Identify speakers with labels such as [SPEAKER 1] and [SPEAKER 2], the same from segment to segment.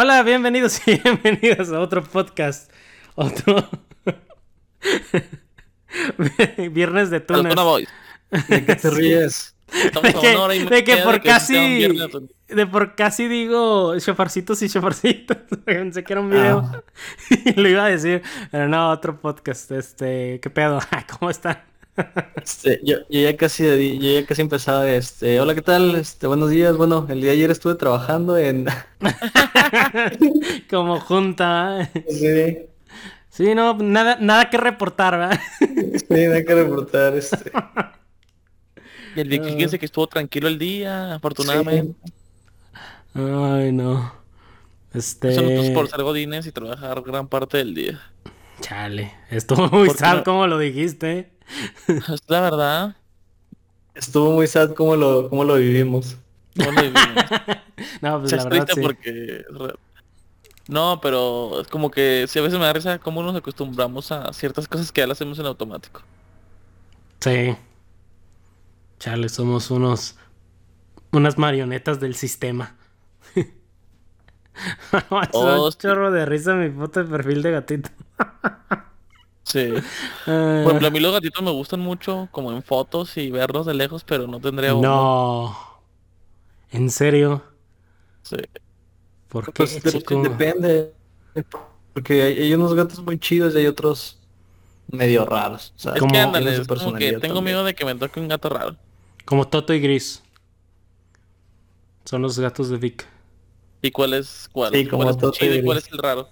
[SPEAKER 1] Hola, bienvenidos y bienvenidos a otro podcast. Otro. Viernes de tunas.
[SPEAKER 2] ¿De qué te ríes?
[SPEAKER 1] De que, de que por casi. De por casi digo chofarcitos y chofarcitos. Pensé que era un video.
[SPEAKER 2] Ah.
[SPEAKER 1] y lo iba a decir. Pero no, otro podcast. Este. ¿Qué pedo? ¿Cómo están?
[SPEAKER 2] Este, yo, yo ya casi yo ya casi empezaba este hola qué tal este buenos días bueno el día de ayer estuve trabajando en
[SPEAKER 1] Como junta.
[SPEAKER 2] sí,
[SPEAKER 1] Sí, no, nada, nada que reportar, ¿verdad?
[SPEAKER 2] sí, nada que reportar este
[SPEAKER 3] Y el Vicky fíjense que estuvo tranquilo el día, afortunadamente.
[SPEAKER 1] Ay, no. Este.
[SPEAKER 3] Nosotros por ser godines y trabajar gran parte del día.
[SPEAKER 1] Chale. Estuvo muy
[SPEAKER 3] ¿Por qué
[SPEAKER 1] sad
[SPEAKER 3] no?
[SPEAKER 1] como lo dijiste.
[SPEAKER 3] Es la verdad.
[SPEAKER 2] estuvo muy sad cómo lo cómo lo vivimos
[SPEAKER 3] No lo vivimos.
[SPEAKER 1] No, pues
[SPEAKER 3] Se
[SPEAKER 1] la verdad sí.
[SPEAKER 3] porque... No, pero es como que si a veces me da risa cómo nos acostumbramos a ciertas cosas que ya las hacemos en automático.
[SPEAKER 1] Sí. Chale, somos unos. Unas marionetas del sistema.
[SPEAKER 3] Oh,
[SPEAKER 1] un chorro de risa mi foto de perfil de gatito.
[SPEAKER 3] Sí.
[SPEAKER 1] Ah,
[SPEAKER 3] Por ejemplo, a mí los gatitos me gustan mucho como en fotos y verlos de lejos, pero no tendría uno.
[SPEAKER 1] no. ¿En serio?
[SPEAKER 3] Sí.
[SPEAKER 1] ¿Por qué,
[SPEAKER 2] pues de-
[SPEAKER 1] chico?
[SPEAKER 2] depende porque hay, hay unos gatos muy chidos y hay otros medio raros o sea,
[SPEAKER 3] Es
[SPEAKER 1] Como-
[SPEAKER 3] que ándale, es como que tengo
[SPEAKER 2] también.
[SPEAKER 3] miedo de que me toque un gato raro.
[SPEAKER 1] Como Toto y Gris. Son los gatos de Vic.
[SPEAKER 3] ¿Y cuál es cuál?
[SPEAKER 2] Sí, como
[SPEAKER 3] ¿Cuál es el
[SPEAKER 2] Toto y
[SPEAKER 3] chido y cuál es el raro?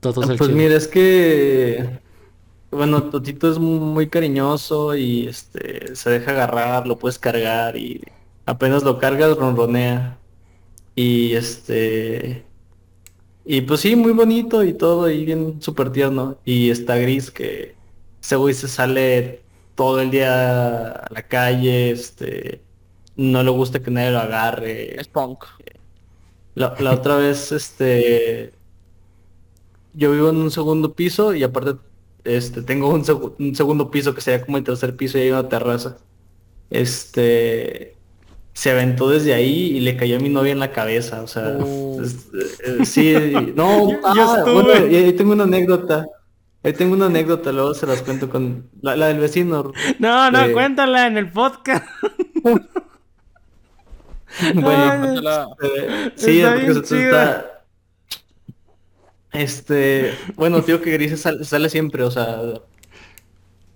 [SPEAKER 1] Toto es el
[SPEAKER 2] Pues
[SPEAKER 1] chido.
[SPEAKER 2] mira, es que bueno, Totito es muy cariñoso y este se deja agarrar, lo puedes cargar y apenas lo cargas ronronea. Y este y pues sí, muy bonito y todo y bien súper tierno. Y está gris que ese güey se sale todo el día a la calle, este no le gusta que nadie lo agarre.
[SPEAKER 3] Es punk.
[SPEAKER 2] La, la otra vez, este, yo vivo en un segundo piso y aparte, este, tengo un, segu- un segundo piso que sería como el tercer piso y hay una terraza. Este, se aventó desde ahí y le cayó a mi novia en la cabeza, o sea,
[SPEAKER 3] Oh.
[SPEAKER 2] es- eh, sí, no,
[SPEAKER 1] Yo-
[SPEAKER 2] ah,
[SPEAKER 1] yo
[SPEAKER 2] bueno, ahí tengo una anécdota. Ahí tengo una anécdota, luego se las cuento con la, la del vecino.
[SPEAKER 1] No, no,
[SPEAKER 2] eh,
[SPEAKER 1] cuéntala en el podcast.
[SPEAKER 2] Bueno,
[SPEAKER 1] Ay,
[SPEAKER 3] Cuéntala.
[SPEAKER 2] Eh, sí, porque está- Este, bueno, tío que Gris sale, siempre, o sea,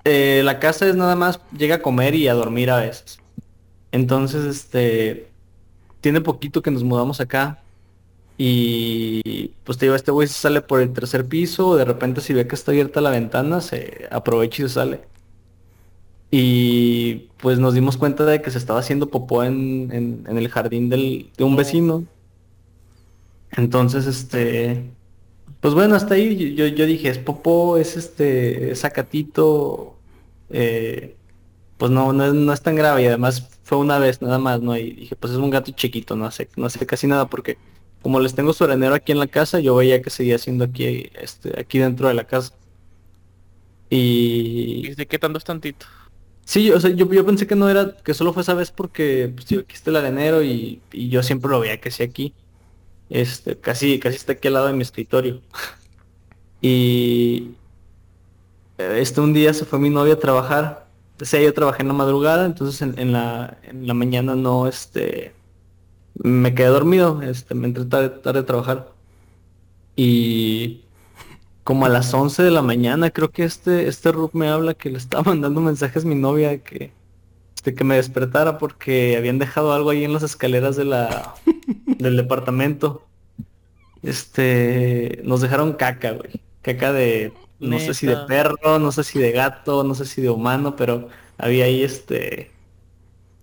[SPEAKER 2] eh, la casa es nada más, llega a comer y a dormir a veces. Entonces, este, tiene poquito que nos mudamos acá y pues te digo, este güey se sale por el tercer piso, de repente si ve que está abierta la ventana, se aprovecha y se sale. Y pues nos dimos cuenta de que se estaba haciendo popó en, en- en el jardín del, de un vecino. Entonces, este, pues bueno, hasta ahí yo, yo dije, es popó, es este, es sacatito, eh, pues no, no es, no es tan grave y además fue una vez nada más, ¿no? Y dije, pues es un gato chiquito, no hace, no hace casi nada porque como les tengo su arenero aquí en la casa, yo veía que seguía haciendo aquí, este, aquí dentro de la casa. Y
[SPEAKER 3] ¿Y de qué tanto es tantito?
[SPEAKER 2] Sí, o sea, yo, yo pensé que no era, que solo fue esa vez porque, pues, tío, aquí está el arenero y, y yo siempre lo veía que sí aquí. Este, casi, casi está aquí al lado de mi escritorio. Y este un día se fue mi novia a trabajar. O sea, yo trabajé en la madrugada, entonces en, la, en la mañana no, este, me quedé dormido, este, me entré tarde, tarde a trabajar. Y como a las 11 de la mañana, creo que este, este Rub me habla que le estaba mandando mensajes mi novia que, este, que me despertara porque habían dejado algo ahí en las escaleras de la, del departamento. Este, nos dejaron caca, güey. Caca de, no sé si de perro, no sé si de gato, no sé si de humano, pero había ahí este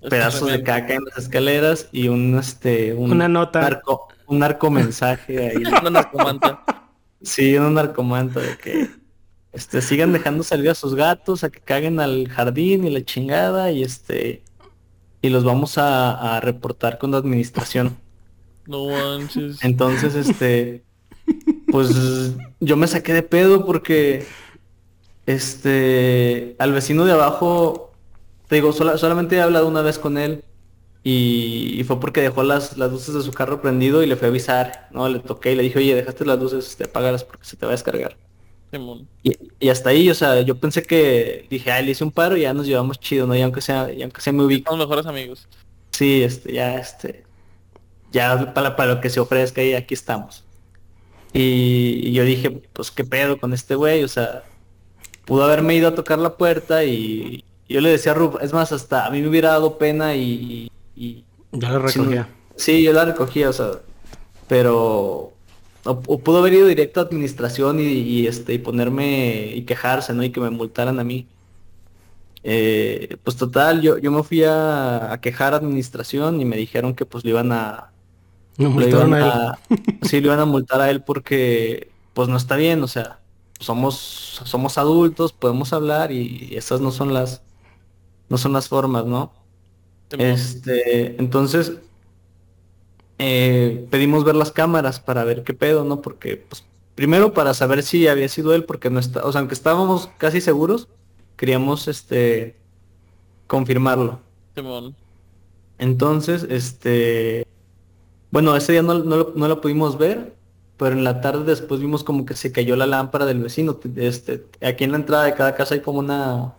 [SPEAKER 3] Es
[SPEAKER 2] pedazos de caca en las escaleras y un este un
[SPEAKER 1] Una nota.
[SPEAKER 2] narco, un narcomensaje ahí.
[SPEAKER 3] Una narcomanta.
[SPEAKER 2] Sí, un narcomanta de que este sigan dejando salir a sus gatos, a que caguen al jardín y la chingada y este y los vamos a, a reportar con la administración.
[SPEAKER 3] No manches.
[SPEAKER 2] Entonces, este, pues yo me saqué de pedo porque, este, al vecino de abajo, te digo, sola- solamente he hablado una vez con él Y, fue porque dejó las, las luces de su carro prendido y le fue a avisar, ¿no? Le toqué y le dije, oye, dejaste las luces, te apágalas porque se te va a descargar. Y, y, hasta ahí, o sea, yo pensé que dije, ay, le hice un paro y ya nos llevamos chido, ¿no? Y aunque sea, y aunque sea muy ubico.
[SPEAKER 3] Somos mejores amigos.
[SPEAKER 2] Sí, este, ya, este, ya para, para lo que se ofrezca y aquí estamos. Y, yo dije, pues qué pedo con este güey, o sea, pudo haberme ido a tocar la puerta y, yo le decía a Rub, es más, hasta a mí me hubiera dado pena y...
[SPEAKER 1] ya la recogía.
[SPEAKER 2] sí, yo la recogía, o sea, pero o, pudo haber ido directo a administración y, este y ponerme y quejarse, ¿no? Y que me multaran a mí. Eh, pues total, yo, yo me fui a, quejar a administración y me dijeron que pues le iban a...
[SPEAKER 1] No, iban a,
[SPEAKER 2] sí, le iban a multar a él porque pues no está bien, o sea, somos, somos adultos, podemos hablar y esas no son las, no son las formas, ¿no? Este, entonces, eh, pedimos ver las cámaras para ver qué pedo, ¿no? Porque, pues, primero para saber si había sido él, porque no está, o sea, aunque estábamos casi seguros, queríamos, este, confirmarlo. Entonces, este, bueno, ese día no, no, no, lo pudimos ver, pero en la tarde después vimos como que se cayó la lámpara del vecino. Este, aquí en la entrada de cada casa hay como una,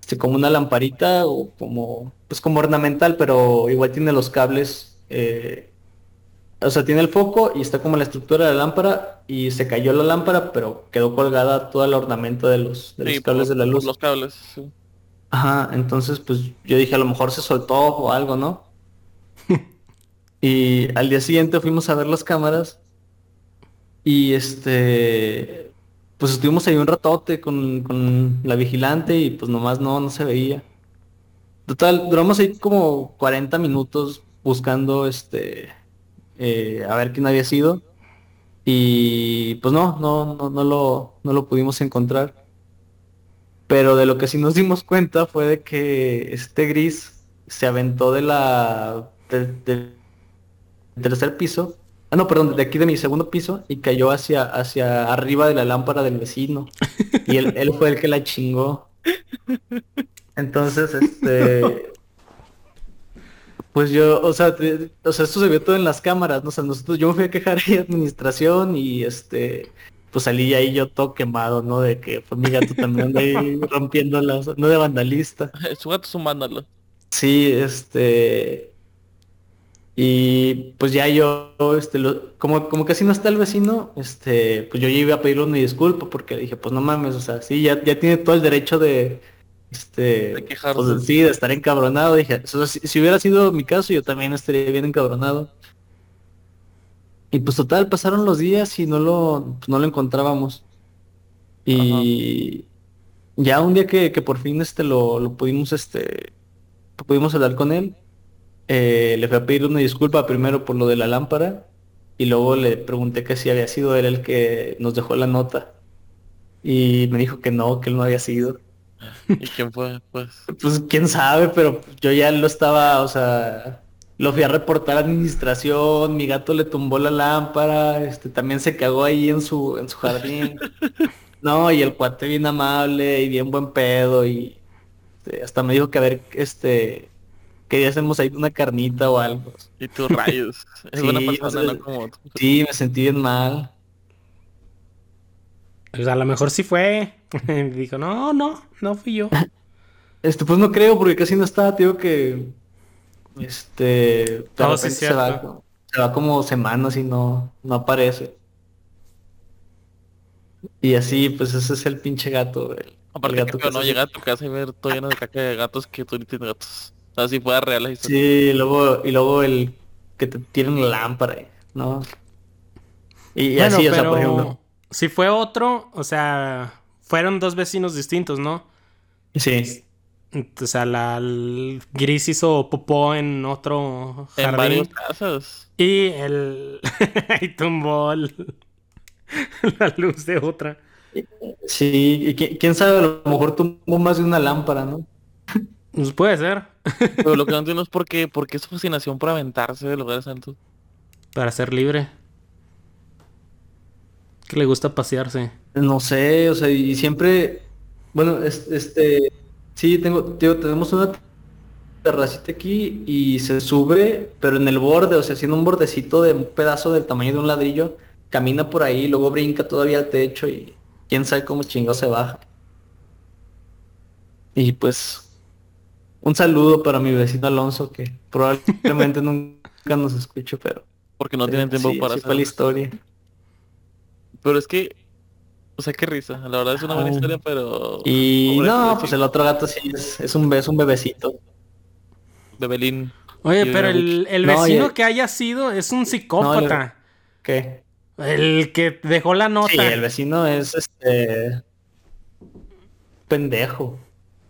[SPEAKER 2] este, como una lamparita o como, pues como ornamental, pero igual tiene los cables eh, o sea, tiene el foco y está como la estructura de la lámpara y se cayó la lámpara, pero quedó colgada todo el ornamento de los, cables de la luz.
[SPEAKER 3] Los cables, sí.
[SPEAKER 2] Ajá, entonces pues yo dije a lo mejor se soltó o algo, ¿no? y al día siguiente fuimos a ver las cámaras y este pues estuvimos ahí un ratote con, con la vigilante y pues nomás no, no se veía. Total, duramos ahí como 40 minutos buscando este eh, a ver quién había sido. Y pues no, no, no, no, lo, no lo pudimos encontrar. Pero de lo que sí nos dimos cuenta fue de que este gris se aventó de la del tercer piso. Ah, no, perdón, de aquí de mi segundo piso y cayó hacia, hacia arriba de la lámpara del vecino. Y él, él fue el que la chingó. Entonces, este, pues yo, o sea, o sea, esto se vio todo en las cámaras, ¿no? O sea, nosotros, yo me fui a quejar ahí administración y este, pues salí ahí yo todo quemado, ¿no? De que fue mi gato también ahí rompiendo las, no de vandalista.
[SPEAKER 3] Su gato es un vándalo.
[SPEAKER 2] Sí, este, y pues ya yo, este, lo, como, como así no está el vecino, este, pues yo ya iba a pedirle una disculpa porque dije, pues no mames, o sea, sí, ya, ya tiene todo el derecho de, este, de pues, sí, de estar encabronado. Dije, si, hubiera sido mi caso, yo también estaría bien encabronado. Y pues total, pasaron los días y no lo, pues, no lo encontrábamos. Y ya un día que, por fin este lo, lo, pudimos este pudimos hablar con él, eh, le fui a pedir una disculpa primero por lo de la lámpara y luego le pregunté que si había sido él el que nos dejó la nota. Y me dijo que no, que él no había sido.
[SPEAKER 3] ¿Y quién fue? Pues?
[SPEAKER 2] pues quién sabe, pero yo ya lo estaba, o sea, lo fui a reportar a administración, mi gato le tumbó la lámpara, este también se cagó ahí en su, en su jardín. no, y el cuate bien amable y bien buen pedo y este, hasta me dijo que a ver, este, que ya hacemos ahí una carnita o algo.
[SPEAKER 3] Y tus rayos. Es sí, persona, como
[SPEAKER 2] Sí, me sentí bien mal.
[SPEAKER 1] Pues a lo mejor sí fue. Dijo, no, no, no fui yo.
[SPEAKER 2] Este, pues no creo, porque casi no estaba, tío, que. Este. De se, va, se va como semanas y no, no aparece. Y así, pues ese es el pinche gato, el,
[SPEAKER 3] Aparte gato que no llega a tu casa y ver todo lleno de caca de gatos que tú ni tienes gatos. Así fue real la
[SPEAKER 2] historia. Sí, y luego, y luego el que te tienen la lámpara, ¿no? Y, así, o sea, por ejemplo.
[SPEAKER 1] Si fue otro, o sea, fueron dos vecinos distintos, ¿no?
[SPEAKER 2] Sí.
[SPEAKER 1] O sea, la Gris hizo popó en otro
[SPEAKER 3] jardín. En varios casos.
[SPEAKER 1] Y el... y tumbó la luz de otra.
[SPEAKER 2] Sí, y quién sabe, a lo mejor tumbó más de una lámpara, ¿no?
[SPEAKER 1] Pues puede ser.
[SPEAKER 3] Pero lo que no entiendo es por qué, por qué su fascinación por aventarse de lugares altos.
[SPEAKER 1] Para ser libre que le gusta pasearse.
[SPEAKER 2] No sé, o sea, y siempre, bueno, este, sí, tengo, tío, tenemos una terracita aquí y se sube, pero en el borde, o sea, haciendo un bordecito de un pedazo del tamaño de un ladrillo, camina por ahí, luego brinca todavía al techo y quién sabe cómo chingo se baja. Y pues un saludo para mi vecino Alonso que probablemente nunca nos escuche, pero
[SPEAKER 3] porque no tienen tiempo para
[SPEAKER 2] hacer la historia.
[SPEAKER 3] Pero es que o sea, qué risa. La verdad es una buena historia, pero.
[SPEAKER 2] Y no, pues el otro gato sí es, es un, es un bebecito.
[SPEAKER 3] Bebelín.
[SPEAKER 1] Oye, pero el, el vecino que haya sido es un psicópata.
[SPEAKER 2] ¿Qué?
[SPEAKER 1] El que dejó la nota. Sí,
[SPEAKER 2] el vecino es este. pendejo.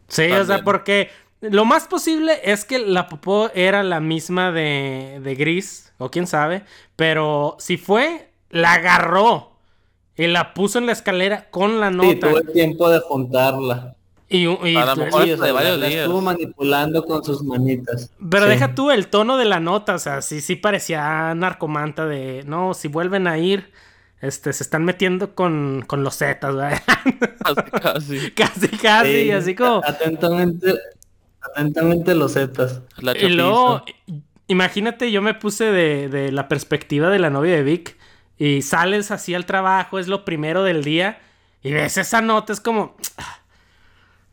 [SPEAKER 1] Sí, o sea, porque lo más posible es que la popó era la misma de, de Gris, o quién sabe, pero si fue, la agarró. Y la puso en la escalera con la nota.
[SPEAKER 2] Sí, tuvo el tiempo de juntarla.
[SPEAKER 1] Y, y
[SPEAKER 3] a lo mejor de varios días.
[SPEAKER 2] Estuvo manipulando con sus manitas.
[SPEAKER 1] Pero deja tú el tono de la nota, o sea, sí, sí parecía narcomanta de, no, si vuelven a ir, este, se están metiendo con, con los Zetas, ¿verdad?
[SPEAKER 3] Casi, casi.
[SPEAKER 1] casi, casi, así como...
[SPEAKER 2] Atentamente, atentamente los Zetas.
[SPEAKER 1] y luego, imagínate, yo me puse de, de la perspectiva de la novia de Vic y sales así al trabajo, es lo primero del día, y ves esa nota, es como...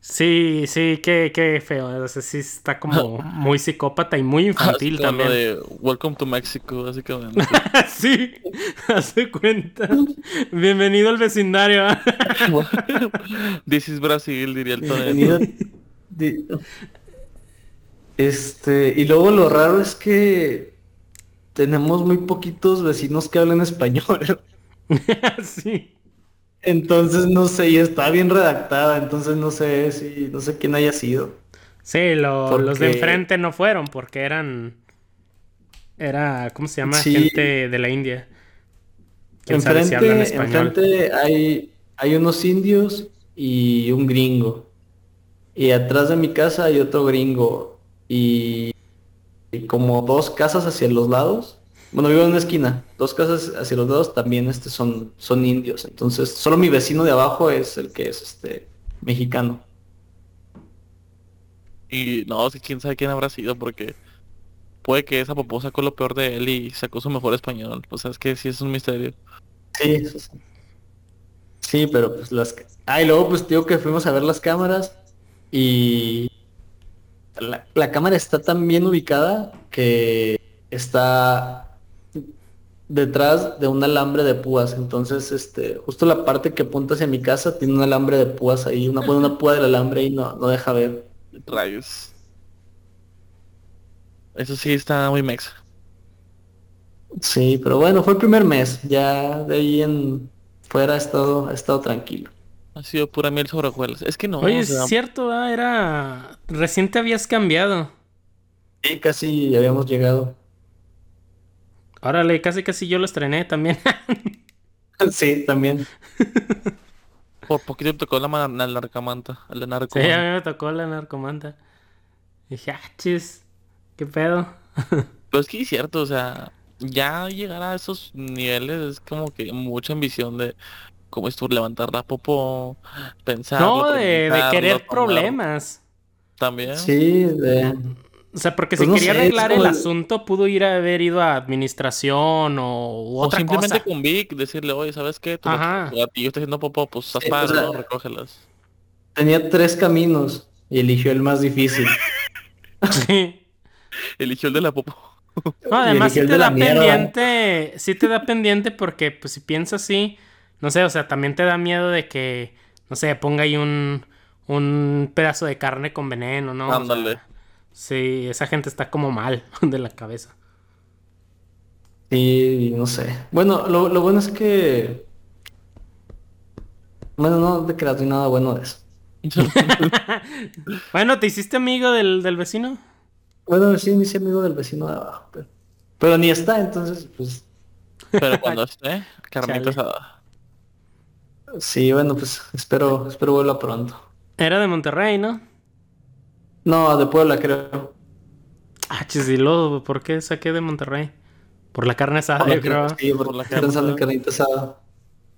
[SPEAKER 1] Sí, sí, qué, qué feo. O sea, sí está como muy psicópata y muy infantil también.
[SPEAKER 3] de Welcome to Mexico, básicamente.
[SPEAKER 1] sí, hace cuenta. Bienvenido al vecindario.
[SPEAKER 3] This is Brasil, diría el Bienvenido.
[SPEAKER 2] Este, y luego lo raro es que tenemos muy poquitos vecinos que hablan español.
[SPEAKER 1] sí.
[SPEAKER 2] Entonces no sé, y está bien redactada, entonces no sé si, no sé quién haya sido.
[SPEAKER 1] Sí, los de enfrente no fueron porque eran, era, ¿cómo se llama? Gente de la India.
[SPEAKER 2] Enfrente, enfrente hay, hay unos indios y un gringo. Y atrás de mi casa hay otro gringo. Y y como dos casas hacia los lados. Bueno, vivo en una esquina. Dos casas hacia los lados también este, son, son indios. Entonces, solo mi vecino de abajo es el que es este mexicano.
[SPEAKER 3] Y no, si quién sabe quién habrá sido, porque puede que esa popó sacó lo peor de él y sacó su mejor español. O sea, es que sí es un misterio.
[SPEAKER 2] Sí, eso sí. Sí, pero pues las... Ah, y luego pues digo que fuimos a ver las cámaras y la, cámara está tan bien ubicada que está detrás de un alambre de púas. Entonces, este, justo la parte que apunta hacia mi casa tiene un alambre de púas ahí, una, una púa del alambre y no, no deja ver.
[SPEAKER 3] Rayos. Eso sí está muy mexa.
[SPEAKER 2] Sí, pero bueno, fue el primer mes. Ya de ahí en fuera ha estado, ha estado tranquilo.
[SPEAKER 3] Ha sido pura miel sobre hojuelas. Es que no.
[SPEAKER 1] Oye, es cierto, ah, era. Reciente habías cambiado.
[SPEAKER 2] Sí, casi habíamos llegado.
[SPEAKER 1] Órale, casi casi yo lo estrené también.
[SPEAKER 2] sí, también.
[SPEAKER 3] Por poquito me tocó la, la narcomanta. La narcomanta.
[SPEAKER 1] Sí, a mí me tocó la narcomanta. dije, ah, chis, qué pedo.
[SPEAKER 3] Pero es que es cierto, o sea, ya llegar a esos niveles es como que mucha ambición de como esto, levantar la popo, pensar.
[SPEAKER 1] No, de, querer problemas.
[SPEAKER 3] También.
[SPEAKER 2] Sí, de...
[SPEAKER 1] O sea, porque pues si quería arreglar el asunto, pudo ir a haber ido a administración o otra
[SPEAKER 3] o simplemente con Vic, decirle, oye, ¿sabes qué? Tu, gatillo está haciendo popó, pues estás ¿no? Recógelas.
[SPEAKER 2] Tenía tres caminos y eligió el más difícil.
[SPEAKER 1] sí.
[SPEAKER 3] eligió el de la popo.
[SPEAKER 1] No, además sí te da pendiente, sí te da pendiente porque pues si piensas así, no sé, o sea, también te da miedo de que, no sé, ponga ahí un, un pedazo de carne con veneno, ¿no?
[SPEAKER 3] Ándale.
[SPEAKER 1] sí, esa gente está como mal de la cabeza.
[SPEAKER 2] Sí, no sé. Bueno, lo, lo bueno es que... Bueno, no te creas, nada bueno de eso.
[SPEAKER 1] bueno, ¿te hiciste amigo del, del, vecino?
[SPEAKER 2] Bueno, sí, me hice amigo del vecino de abajo, pero, pero ni está, entonces, pues...
[SPEAKER 3] Pero cuando esté, carnita asada.
[SPEAKER 2] Sí, bueno, pues espero, espero vuelva pronto.
[SPEAKER 1] Era de Monterrey, ¿no?
[SPEAKER 2] No, de Puebla creo.
[SPEAKER 1] Ah, chisilo, ¿por qué saqué de Monterrey? Por la carne asada, yo creo.
[SPEAKER 2] Sí, por, la carne asada. carnita asada.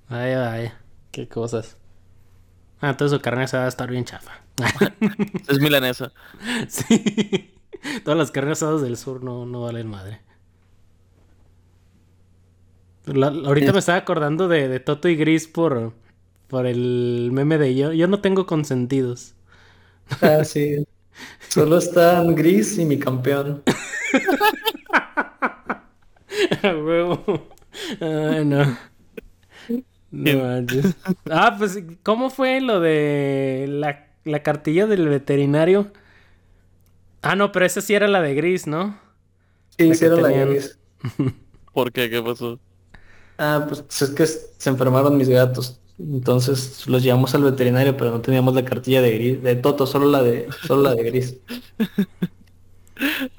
[SPEAKER 1] Ay, ay, qué cosas. Ah, entonces su carne asada va a estar bien chafa.
[SPEAKER 3] es milanesa.
[SPEAKER 1] Sí. Todas las carnes asadas del sur no, no valen madre. La- ahorita me estaba acordando de, de Toto y Gris por, por el meme de yo. Yo no tengo consentidos.
[SPEAKER 2] Ah, sí. Solo están Gris y mi campeón.
[SPEAKER 1] A huevo. Ay, no. No manches. Ah, pues, ¿cómo fue lo de la, la cartilla del veterinario? Ah, no, pero esa sí era la de Gris, ¿no?
[SPEAKER 2] Sí,
[SPEAKER 1] que
[SPEAKER 2] hicieron la
[SPEAKER 1] tenían-
[SPEAKER 2] Gris.
[SPEAKER 3] ¿Por qué? ¿Qué pasó?
[SPEAKER 2] Ah, pues es que se enfermaron mis gatos. Entonces los llevamos al veterinario, pero no teníamos la cartilla de gris, de Toto, solo la de, solo la de gris.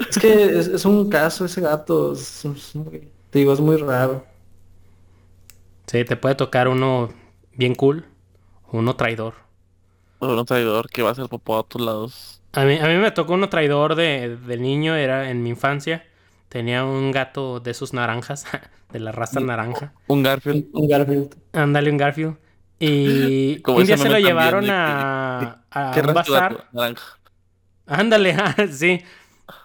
[SPEAKER 2] Es que es, es un caso ese gato, es- es muy- te digo, es muy raro.
[SPEAKER 1] Sí, te puede tocar uno bien cool, uno traidor.
[SPEAKER 3] O un traidor que va a hacer popó a tus lados.
[SPEAKER 1] A mí, a mí me tocó uno traidor de, de niño, era en mi infancia. Tenía un gato de esos naranjas, de la raza naranja.
[SPEAKER 3] Un Garfield.
[SPEAKER 2] Un Garfield.
[SPEAKER 1] Ándale, un Garfield. Y
[SPEAKER 3] Como
[SPEAKER 1] un día se lo llevaron
[SPEAKER 3] de
[SPEAKER 1] a, a
[SPEAKER 3] ¿Qué
[SPEAKER 1] un bazar. Ándale, ah, sí.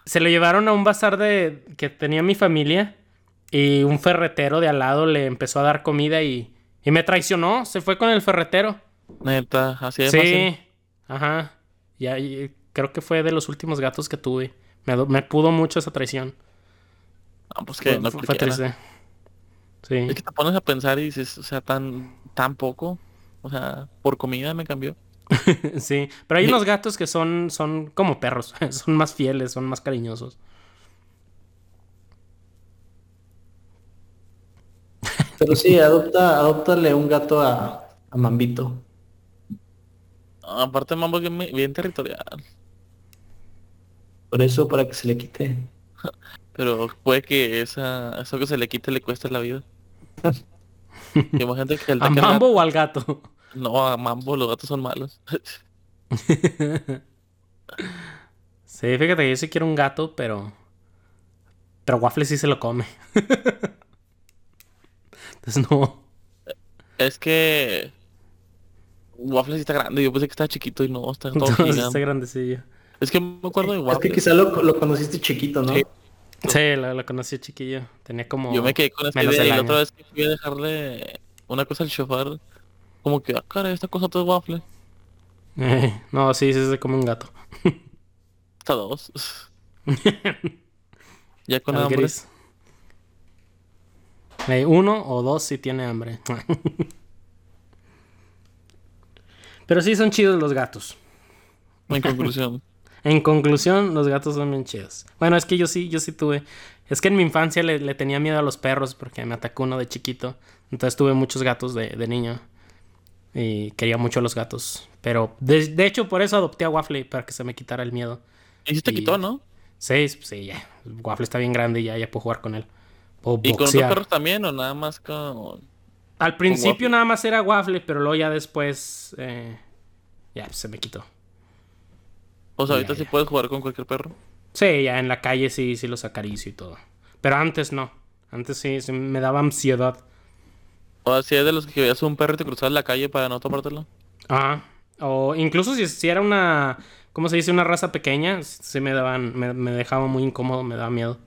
[SPEAKER 1] Se lo llevaron a un bazar de que tenía mi familia y un ferretero de al lado le empezó a dar comida y, y me traicionó. Se fue con el ferretero.
[SPEAKER 3] Neta, así de
[SPEAKER 1] Sí,
[SPEAKER 3] fácil.
[SPEAKER 1] ajá. Y ahí creo que fue de los últimos gatos que tuve. Me, me pudo mucho esa traición.
[SPEAKER 3] Ah, pues que
[SPEAKER 1] Fue,
[SPEAKER 3] no
[SPEAKER 1] fue triste. Sí.
[SPEAKER 3] Es que te pones a pensar y dices, o sea, tan, tan poco. O sea, por comida me cambió.
[SPEAKER 1] Sí, pero hay unos gatos que son, son como perros, son más fieles, son más cariñosos.
[SPEAKER 2] Pero sí, adopta, adóptale un gato a, a Mambito.
[SPEAKER 3] Aparte, Mambo es bien, bien territorial.
[SPEAKER 2] Por eso, para que se le quite.
[SPEAKER 3] Pero puede que esa, eso que se le quite le cueste la vida. Imagínate que el
[SPEAKER 1] ¿A Mambo o al gato?
[SPEAKER 3] No, a Mambo, los gatos son malos.
[SPEAKER 1] Sí, fíjate que yo sí quiero un gato, pero. Pero Waffle sí se lo come. Entonces no.
[SPEAKER 3] es que... Waffle sí está grande, yo pensé que estaba chiquito y no, está todo gigante.
[SPEAKER 1] está grandecillo.
[SPEAKER 3] Es que me acuerdo de
[SPEAKER 2] Es
[SPEAKER 3] Waffle.
[SPEAKER 2] que quizá lo, lo conociste chiquito, ¿no?
[SPEAKER 3] Sí.
[SPEAKER 1] Sí, lo conocí chiquillo. Tenía como.
[SPEAKER 3] Yo me quedé con esa idea y la otra vez que fui a dejarle una cosa al chofer, como que, ah, cara, esta cosa todo es waffle.
[SPEAKER 1] Eh, no, sí, sí se come un gato.
[SPEAKER 3] Hasta dos. ya con hambre.
[SPEAKER 1] gris. Eh, uno o dos si tiene hambre. Pero sí son chidos los gatos.
[SPEAKER 3] En conclusión.
[SPEAKER 1] En conclusión, los gatos son bien chidos. Bueno, es que yo sí, yo sí tuve. Es que en mi infancia le, le tenía miedo a los perros porque me atacó uno de chiquito. Entonces tuve muchos gatos de, de niño. Y quería mucho a los gatos. Pero de, de hecho, por eso adopté a Waffle para que se me quitara el miedo.
[SPEAKER 3] Y sí te
[SPEAKER 1] Y-
[SPEAKER 3] quitó, ¿no?
[SPEAKER 1] Sí, sí, ya. Waffle está bien grande y ya, ya puedo jugar con él. Puedo
[SPEAKER 3] ¿Y con otros perros también o nada más con...
[SPEAKER 1] Al principio nada más era Waffle, pero luego ya después. eh, ya pues, se me quitó.
[SPEAKER 3] O sea,
[SPEAKER 1] Ya,
[SPEAKER 3] ahorita sí
[SPEAKER 1] ya.
[SPEAKER 3] puedes jugar con cualquier perro.
[SPEAKER 1] Sí, ya en la calle sí, sí los acaricio y todo. Pero antes no. Antes sí, sí me daba ansiedad.
[SPEAKER 3] O si es de los que veías un perro y te cruzabas la calle para no topártelo.
[SPEAKER 1] Ajá. O incluso si, si era una. ¿Cómo se dice? Una raza pequeña. Sí me daban. Me, me dejaba muy incómodo, me daba miedo.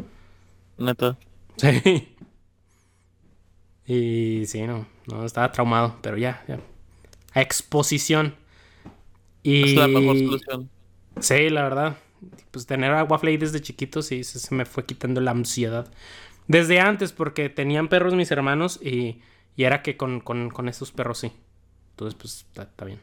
[SPEAKER 3] Neta.
[SPEAKER 1] Sí. Y sí, no. No, estaba traumado. Pero ya, ya. A exposición. Y.
[SPEAKER 3] Es la mejor solución.
[SPEAKER 1] Sí, la verdad. Pues tener a Waffle desde chiquito sí se, se me fue quitando la ansiedad. Desde antes, porque tenían perros mis hermanos y, y era que con, con, con esos perros sí. Entonces, pues está, bien.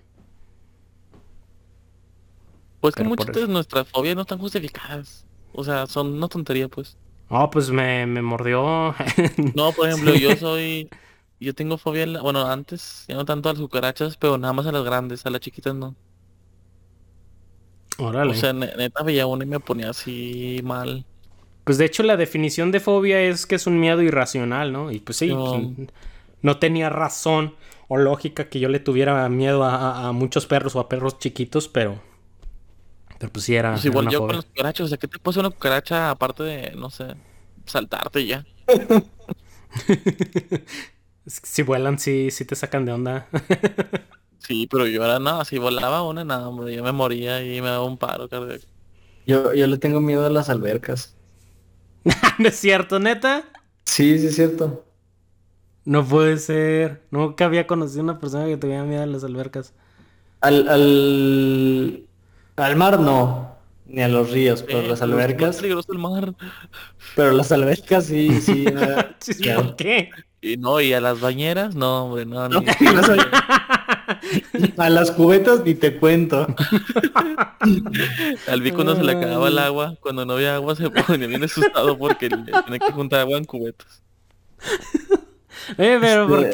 [SPEAKER 3] Pues que
[SPEAKER 1] Pero
[SPEAKER 3] muchas de nuestras fobias no están justificadas. O sea, son una tontería, pues.
[SPEAKER 1] Oh, pues me, me mordió.
[SPEAKER 3] No, por ejemplo, yo soy... Yo tengo fobia, en la- bueno, antes, ya no tanto a las cucarachas, pero nada más a las grandes, a las chiquitas no.
[SPEAKER 1] Órale.
[SPEAKER 3] O sea, ne- neta veía una y me ponía así mal.
[SPEAKER 1] pues de hecho la definición de fobia es que es un miedo irracional, ¿no? Y pues sí,
[SPEAKER 3] No.
[SPEAKER 1] pues, no tenía razón o lógica que yo le tuviera miedo a, a- a muchos perros o a perros chiquitos, pero... Pero pues sí era,
[SPEAKER 3] Pues
[SPEAKER 1] era
[SPEAKER 3] igual
[SPEAKER 1] una
[SPEAKER 3] yo
[SPEAKER 1] fobia.
[SPEAKER 3] con las cucarachas, o sea, ¿qué te pasa una cucaracha aparte de, no sé, saltarte y ya?
[SPEAKER 1] Si vuelan, sí, sí te sacan de onda.
[SPEAKER 3] Sí, pero yo era nada, si volaba una, nada, hombre, yo me moría y me daba un paro cardíaco.
[SPEAKER 2] Yo, yo le tengo miedo a las albercas.
[SPEAKER 1] ¿No es cierto, neta?
[SPEAKER 2] Sí, sí es cierto.
[SPEAKER 1] No puede ser. Nunca había conocido una persona que tuviera miedo a las albercas.
[SPEAKER 2] Al, al, al mar no, ni a los ríos, pero
[SPEAKER 3] Eh,
[SPEAKER 2] las
[SPEAKER 3] es
[SPEAKER 2] albercas,
[SPEAKER 3] peligroso el mar.
[SPEAKER 2] pero las albercas sí, sí.
[SPEAKER 1] ¿Por qué?
[SPEAKER 3] Y no, y a las bañeras, no, hombre, no,
[SPEAKER 2] No, a las cubetas ni te cuento.
[SPEAKER 3] Al vi cuando se le acababa el agua, cuando no había agua se ponía bien asustado porque tiene que juntar agua en cubetas.
[SPEAKER 1] Eh, pero ¿por
[SPEAKER 2] Este-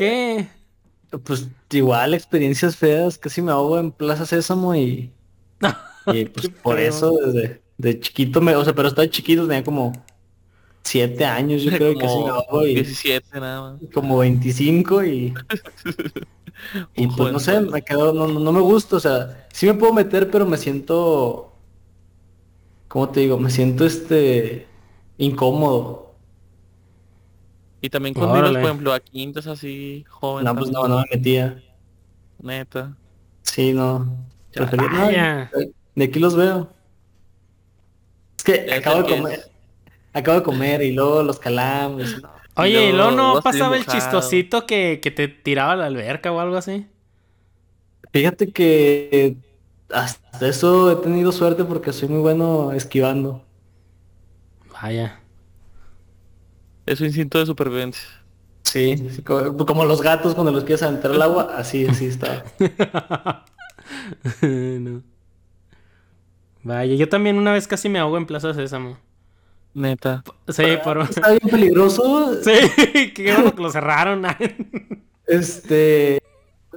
[SPEAKER 1] qué?
[SPEAKER 2] Pues igual, experiencias feas, casi me ahogo en Plaza Sésamo y, y pues por
[SPEAKER 1] feo.
[SPEAKER 2] eso desde de chiquito me, o sea, pero estaba chiquito, tenía como siete años, yo creo que
[SPEAKER 3] Como
[SPEAKER 2] ahogo y
[SPEAKER 3] 17 nada más.
[SPEAKER 2] como 25 y, y pues no sé, me quedo, no, no no me gusta, o sea, sí me puedo meter, pero me siento, ¿cómo te digo? Me siento este incómodo.
[SPEAKER 3] Y también cuando ibas,
[SPEAKER 1] Órale.
[SPEAKER 3] por ejemplo, a quintas así, joven,
[SPEAKER 2] No, pues no,
[SPEAKER 3] también,
[SPEAKER 2] no me metía.
[SPEAKER 3] neta.
[SPEAKER 2] Sí, no. Prefería- de aquí los veo. Es que acabo de comer.
[SPEAKER 3] es-
[SPEAKER 2] Acabo de comer y luego los calambres. no.
[SPEAKER 1] Oye, ¿y luego no pasaba el chistosito que, que te tiraba a la alberca o algo así?
[SPEAKER 2] Fíjate que hasta eso he tenido suerte porque soy muy bueno esquivando.
[SPEAKER 1] Vaya.
[SPEAKER 3] Es un instinto de supervivencia.
[SPEAKER 2] Sí, sí, co- como, los gatos cuando los quieres aventar al agua, así, así está.
[SPEAKER 1] No. Vaya, yo también una vez casi me ahogo en Plaza Sésamo.
[SPEAKER 3] Neta.
[SPEAKER 1] Sí, por...
[SPEAKER 2] Está bien peligroso.
[SPEAKER 1] Sí, qué bueno que lo cerraron.
[SPEAKER 2] Este,